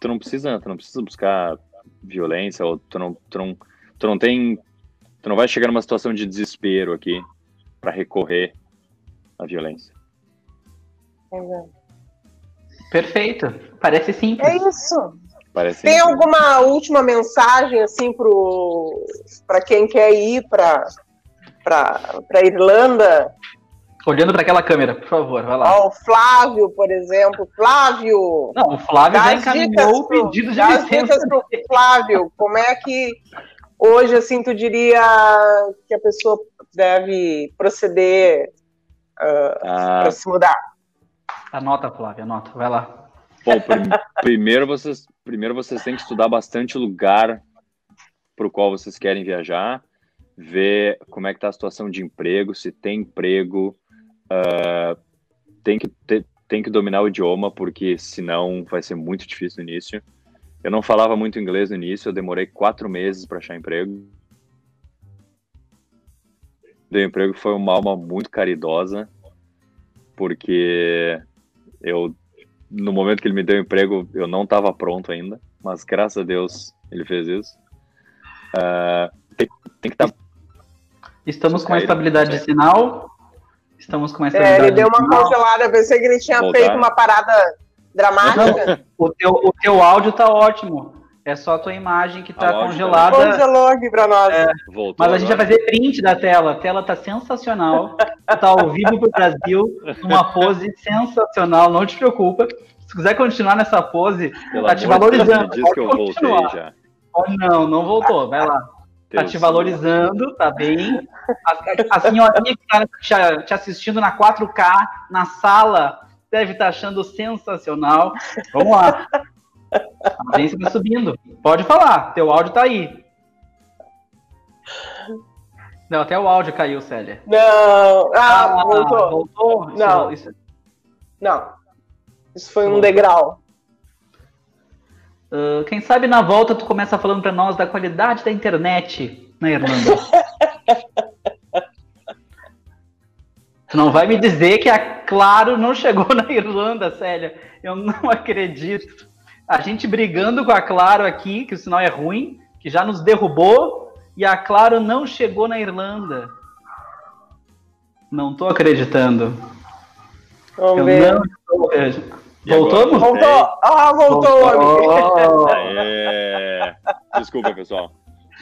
tu não precisa, tu não precisa buscar violência ou tu não tu não, tu não tem tu não vai chegar numa situação de desespero aqui para recorrer à violência. Perfeito. Parece simples. É isso. Parece Tem alguma última mensagem assim para quem quer ir para para Irlanda? Olhando para aquela câmera, por favor, vai lá. Ó, o Flávio, por exemplo. Flávio, Não, o Flávio já encaminhou o pedido de licença. dicas pro Flávio, como é que hoje assim tu diria que a pessoa deve proceder Ah, para se mudar? Anota, Flávio, anota. Vai lá. Bom, prim- primeiro vocês, primeiro vocês têm que estudar bastante o lugar para o qual vocês querem viajar, ver como é que está a situação de emprego, se tem emprego, ah, tem, que ter- tem que dominar o idioma, porque senão vai ser muito difícil no início. Eu não falava muito inglês no início, eu demorei quatro meses para achar emprego. Deu emprego foi uma alma muito caridosa, porque eu no momento que ele me deu emprego, eu não estava pronto ainda, mas graças a Deus ele fez isso. Ah, tem, tem que estar. Estamos com uma estabilidade de sinal. Estamos com uma É, estabilidade ele deu de uma congelada, eu pensei que ele tinha Voltar. feito uma parada dramática. O teu, o teu áudio tá ótimo. É só a tua imagem que tá A áudio congelada. Congelou aqui para nós. Voltou Mas a gente vai fazer print da tela. A tela tá sensacional. Tá ao vivo pro Brasil, numa pose sensacional. Não te preocupa. Se quiser continuar nessa pose, Pelo tá te Deus, valorizando. Diz que eu voltei já. Oh, não, não voltou. Vai lá. Tá Deus te valorizando, tá bem. A, a senhorinha que tá te, te assistindo na 4K, na sala, deve estar achando sensacional. Vamos lá. A audiência tá subindo. Pode falar, teu áudio tá aí. Não, até o áudio caiu, Célia. Não, ah, voltou. Voltou? Isso- Não. isso- Não. Isso foi um Voltou. degrau. Ah, quem sabe na volta tu começa falando pra nós da qualidade da internet na Irlanda. tu não vai me dizer que a Claro não chegou na Irlanda, Célia. Eu não acredito. A gente brigando com a Claro aqui, que o sinal é ruim, que já nos derrubou, e a Claro não chegou na Irlanda. Não tô acreditando. Vamos Eu ver. não estou acreditando. Agora? Voltamos? Voltou. Ah, voltou. Voltou. É... Desculpa, pessoal.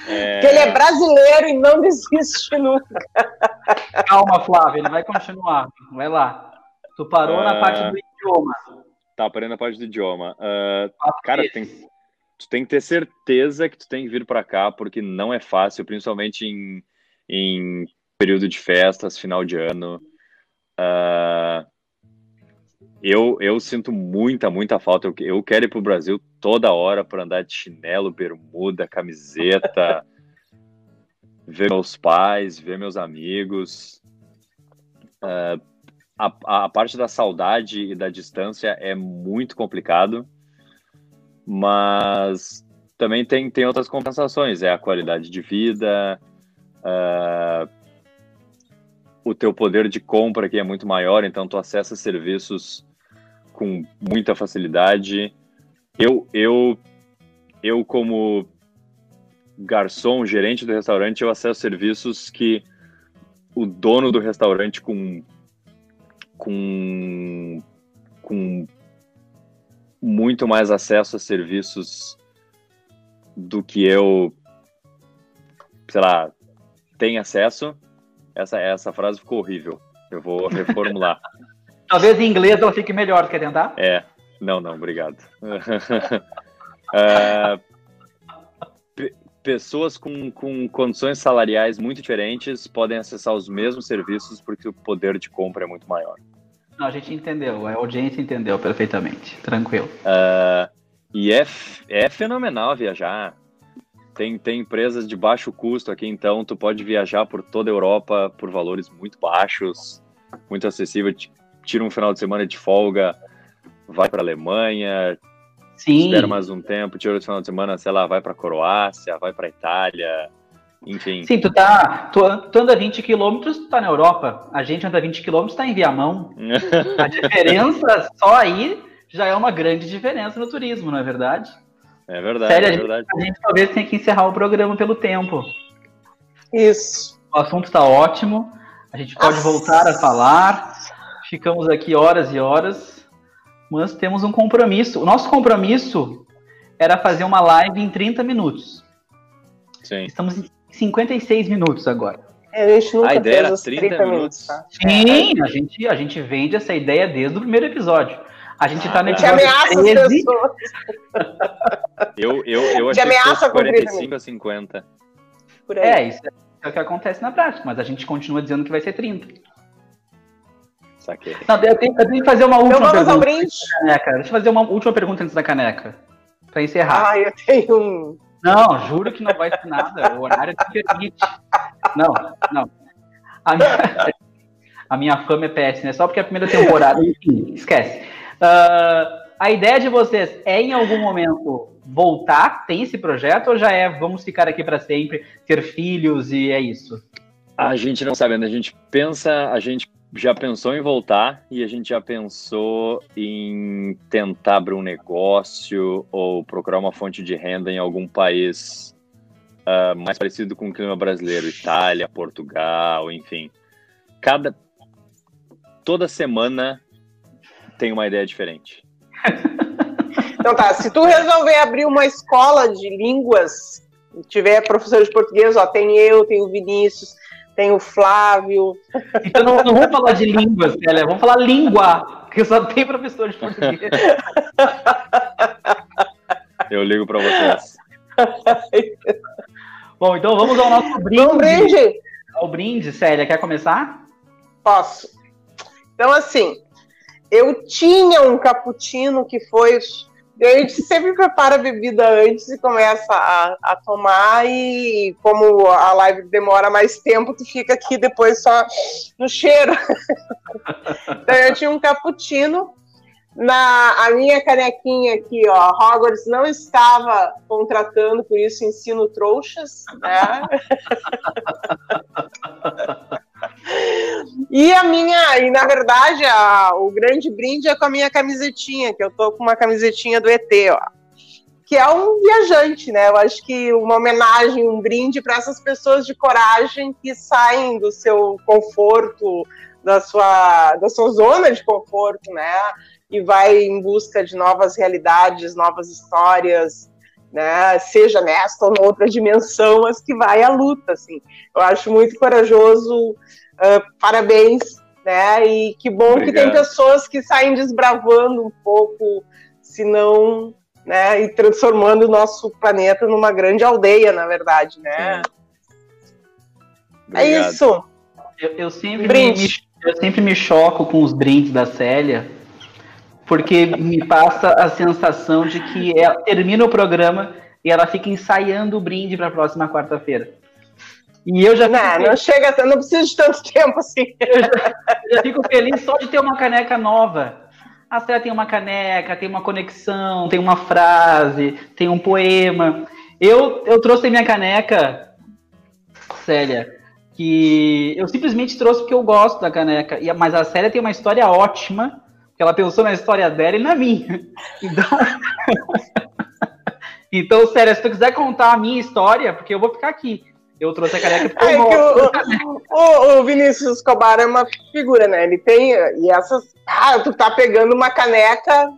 É... Porque ele é brasileiro e não desiste nunca. Calma, Flávio, ele vai continuar. Vai lá. Tu parou na Ah. parte do idioma. Tá, parando a parte do idioma. Quatro cara, tem, tu tem que ter certeza que tu tem que vir para cá, porque não é fácil, principalmente em, em período de festas, final de ano. Ah, eu, eu sinto muita, muita falta. Eu, eu quero ir pro Brasil toda hora para andar de chinelo, bermuda, camiseta, ver meus pais, ver meus amigos. Ah, a, a parte da saudade e da distância é muito complicado, mas também tem, tem outras compensações, é a qualidade de vida, ah, o teu poder de compra aqui é muito maior, então tu acessa serviços com muita facilidade. Eu, eu, eu como garçom, gerente do restaurante, eu acesso serviços que o dono do restaurante com com com muito mais acesso a serviços do que eu, sei lá, tem acesso. Essa, essa frase ficou horrível. Eu vou reformular. Talvez em inglês ela fique melhor, quer tentar? É. Não, não, obrigado. uh, pessoas com, com condições salariais muito diferentes podem acessar os mesmos serviços porque o poder de compra é muito maior. Não, a gente entendeu, a audiência entendeu perfeitamente, tranquilo. Uh, e é, é fenomenal viajar. Tem, tem empresas de baixo custo aqui, então tu pode viajar por toda a Europa por valores muito baixos, muito acessível. Tira um final de semana de folga, vai para Alemanha, Sim. espera mais um tempo, tira outro final de semana, sei lá, vai para Croácia, vai para Itália, enfim. Sim, tu tá. Tu, tu anda 20 quilômetros, tu tá na Europa. A gente anda 20 quilômetros, tá em Viamão. a diferença só aí já é uma grande diferença no turismo, não é verdade? É verdade, Sério, é a, gente, verdade. a gente talvez tenha que encerrar o programa pelo tempo. Isso. O assunto está ótimo. A gente pode Nossa. voltar a falar. Ficamos aqui horas e horas. Mas temos um compromisso. O nosso compromisso era fazer uma live em 30 minutos. Sim. Estamos em 56 minutos agora. É, a gente nunca a ideia era 30, 30 minutos. Tá? Sim, a gente, a gente vende essa ideia desde o primeiro episódio. A gente tá no episódio ameaça 13. As pessoas. eu, eu, eu achei que fosse 45 a 50. Por aí. É, isso é o que acontece na prática, mas a gente continua dizendo que vai ser 30. Saquei. Não, eu, tenho, eu tenho que fazer uma última então vamos pergunta. Ao. Caneca. Deixa eu fazer uma última pergunta antes da caneca. Pra encerrar. Ah, eu tenho um. Não, juro que não vai ser nada. O horário não permite. Não, não. A minha, a minha fama é péssima, é só porque é a primeira temporada. Enfim, esquece. Uh, a ideia de vocês é em algum momento voltar? Tem esse projeto ou já é vamos ficar aqui para sempre, ter filhos e é isso? A gente não sabe, a gente pensa, a gente já pensou em voltar e a gente já pensou em tentar abrir um negócio ou procurar uma fonte de renda em algum país uh, mais parecido com o clima brasileiro, Itália, Portugal, enfim. Cada toda semana tem uma ideia diferente. Então tá, se tu resolver abrir uma escola de línguas, tiver professor de português, ó, tem eu, tem o Vinícius, tem o Flávio. Então não, não vamos falar de línguas, Célia, vamos falar língua, que só tem professor de português. Eu ligo para vocês. Bom, então vamos ao nosso brinde. Um brinde. Ao brinde, Célia, quer começar? Posso. Então, assim, eu tinha um cappuccino que foi. A gente sempre prepara a bebida antes e começa a, a, tomar, e como a live demora mais tempo, tu fica aqui depois só no cheiro. então eu tinha um cappuccino. Na a minha canequinha aqui, ó, Hogwarts não estava contratando, por isso ensino trouxas, né? E a minha, e na verdade, a, o grande brinde é com a minha camisetinha, que eu tô com uma camisetinha do ET, ó. Que é um viajante, né? Eu acho que uma homenagem, um brinde para essas pessoas de coragem que saem do seu conforto, da sua, da sua zona de conforto, né? E vai em busca de novas realidades, novas histórias, né? Seja nesta ou noutra dimensão, mas que vai à luta, assim. Eu acho muito corajoso Uh, parabéns, né? E que bom Obrigado. que tem pessoas que saem desbravando um pouco, se não, né? E transformando o nosso planeta numa grande aldeia, na verdade, né? É isso. Eu, eu sempre me, eu sempre me choco com os brindes da Célia, porque me passa a sensação de que ela termina o programa e ela fica ensaiando o brinde para a próxima quarta-feira. E eu já não, não chega, não precisa de tanto tempo assim. Eu já, eu já fico feliz só de ter uma caneca nova. A Célia tem uma caneca, tem uma conexão, tem uma frase, tem um poema. Eu, eu trouxe minha caneca, Célia, que eu simplesmente trouxe porque eu gosto da caneca. E, mas a série tem uma história ótima, que ela pensou na história dela e na minha. Então, então sério, se tu quiser contar a minha história, porque eu vou ficar aqui. Eu trouxe a caneca porque é eu o, o, o, Vinícius Escobar é uma figura, né? Ele tem. E essas. Ah, tu tá pegando uma caneca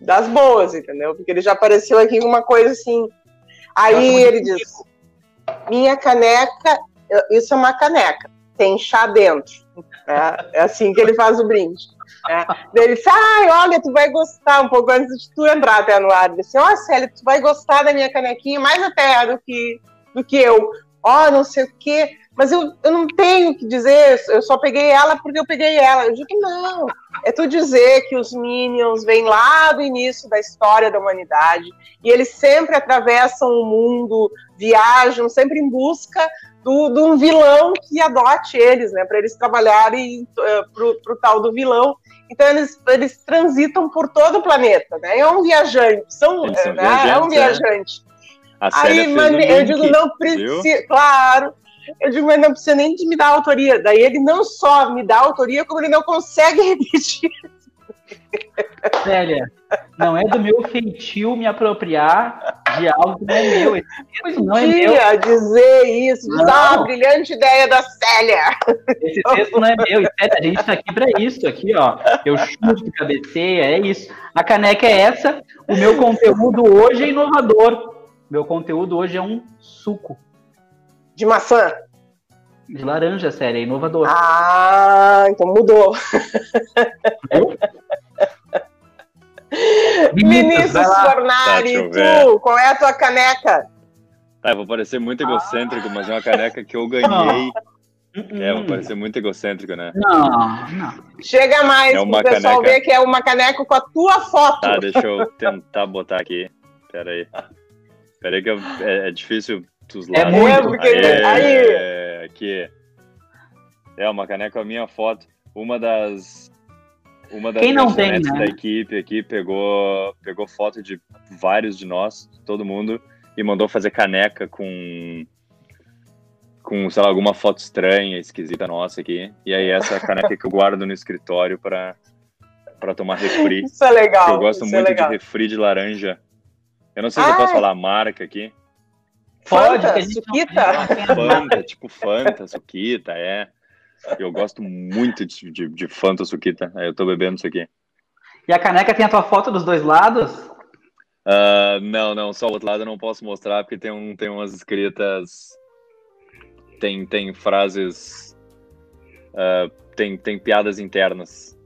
das boas, entendeu? Porque ele já apareceu aqui com uma coisa assim. Aí ele diz: Minha caneca isso é uma caneca, tem chá dentro. É, é assim que ele faz o brinde. É. Ele disse, ai, olha, tu vai gostar, um pouco antes de tu entrar até no ar. Ele disse, ó, oh, Célia, tu vai gostar da minha canequinha mais até do que, do que eu. Ó, oh, não sei o quê. Mas eu, eu não tenho que dizer, eu só peguei ela porque eu peguei ela. Eu digo, não. É tu dizer que os Minions vêm lá do início da história da humanidade e eles sempre atravessam o mundo, viajam, sempre em busca do, de um vilão que adote eles, né, para eles trabalharem uh, pro, o tal do vilão. Então eles, eles transitam por todo o planeta, né? É um viajante, são, né? é um é. É. Aí, mas, eu digo, não precisa, claro. Eu digo, mas não precisa nem de me dar autoria. Daí ele não só me dá autoria, como ele não consegue repetir Célia, não é do meu feitio me apropriar de algo que não é meu. Esse não é meu. dizer isso, ah, brilhante ideia da Célia. Esse texto não é meu. E, Célia, a gente está aqui para isso, aqui, ó. Eu chuto, cabeceia, é isso. A caneca é essa. O meu conteúdo hoje é inovador. Meu conteúdo hoje é um suco. De maçã? De laranja, Célia, é inovador. Ah, então mudou. Viu? Vinícius Fornari, tá, tu, qual é a tua caneca? Tá, eu vou parecer muito egocêntrico, ah. mas é uma caneca que eu ganhei. É, vou parecer muito egocêntrico, né? Não, não. Chega mais, é o pessoal caneca... ver que é uma caneca com a tua foto. Tá, deixa eu tentar botar aqui. Pera aí. Pera aí que eu... é, é, difícil dos lados. É muito, porque... Aí, aí. É, aqui. É, uma caneca com a minha foto. Uma das uma das Quem não tem, né? da equipe aqui pegou, pegou foto de vários de nós, todo mundo, e mandou fazer caneca com, com, sei lá, alguma foto estranha, esquisita nossa aqui. E aí essa é caneca que eu guardo no escritório para para tomar refri. Isso é legal. Eu gosto é muito é de refri de laranja. Eu não sei se eu posso falar a marca aqui. Pode, Fanta, Suquita. Fanta, tipo Fanta, Suquita, é. Eu gosto muito de, de, de Fanta Suquita. Eu tô bebendo isso aqui. E a caneca tem a tua foto dos dois lados? Uh, não, não, só o outro lado eu não posso mostrar porque tem, um, tem umas escritas. Tem, tem frases. Uh, tem, tem piadas internas.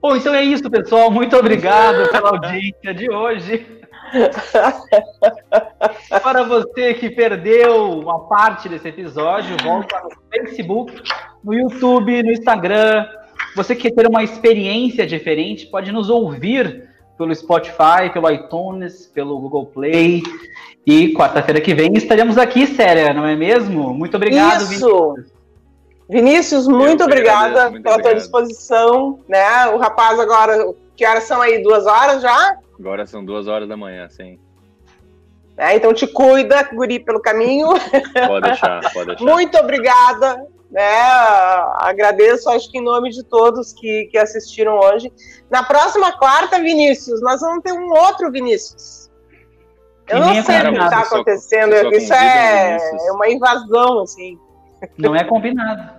Bom, então é isso, pessoal. Muito obrigado pela audiência de hoje. Para você que perdeu uma parte desse episódio, volta no Facebook, no YouTube, no Instagram. Você que quer ter uma experiência diferente, pode nos ouvir pelo Spotify, pelo iTunes, pelo Google Play. E quarta-feira que vem estaremos aqui, Séria, não é mesmo? Muito obrigado, Isso. Vinícius. Vinícius, muito obrigada muito pela obrigado. tua disposição. Né? O rapaz agora, que horas são aí? Duas horas já? Agora são duas horas da manhã, sim. É, então te cuida, guri, pelo caminho. Pode deixar, pode deixar. Muito obrigada. Né? Agradeço, acho que em nome de todos que, que assistiram hoje. Na próxima quarta, Vinícius, nós vamos ter um outro Vinícius. Eu não sei o que está acontecendo. Só, Isso é, é uma invasão, assim. Não é combinado.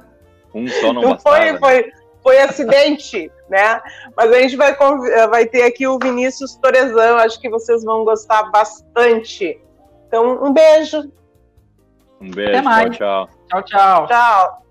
Um só não, não foi, foi, foi acidente, né? Mas a gente vai, vai ter aqui o Vinícius Torezão, acho que vocês vão gostar bastante. Então, um beijo. Um beijo, tchau, tchau. Tchau, tchau. Tchau.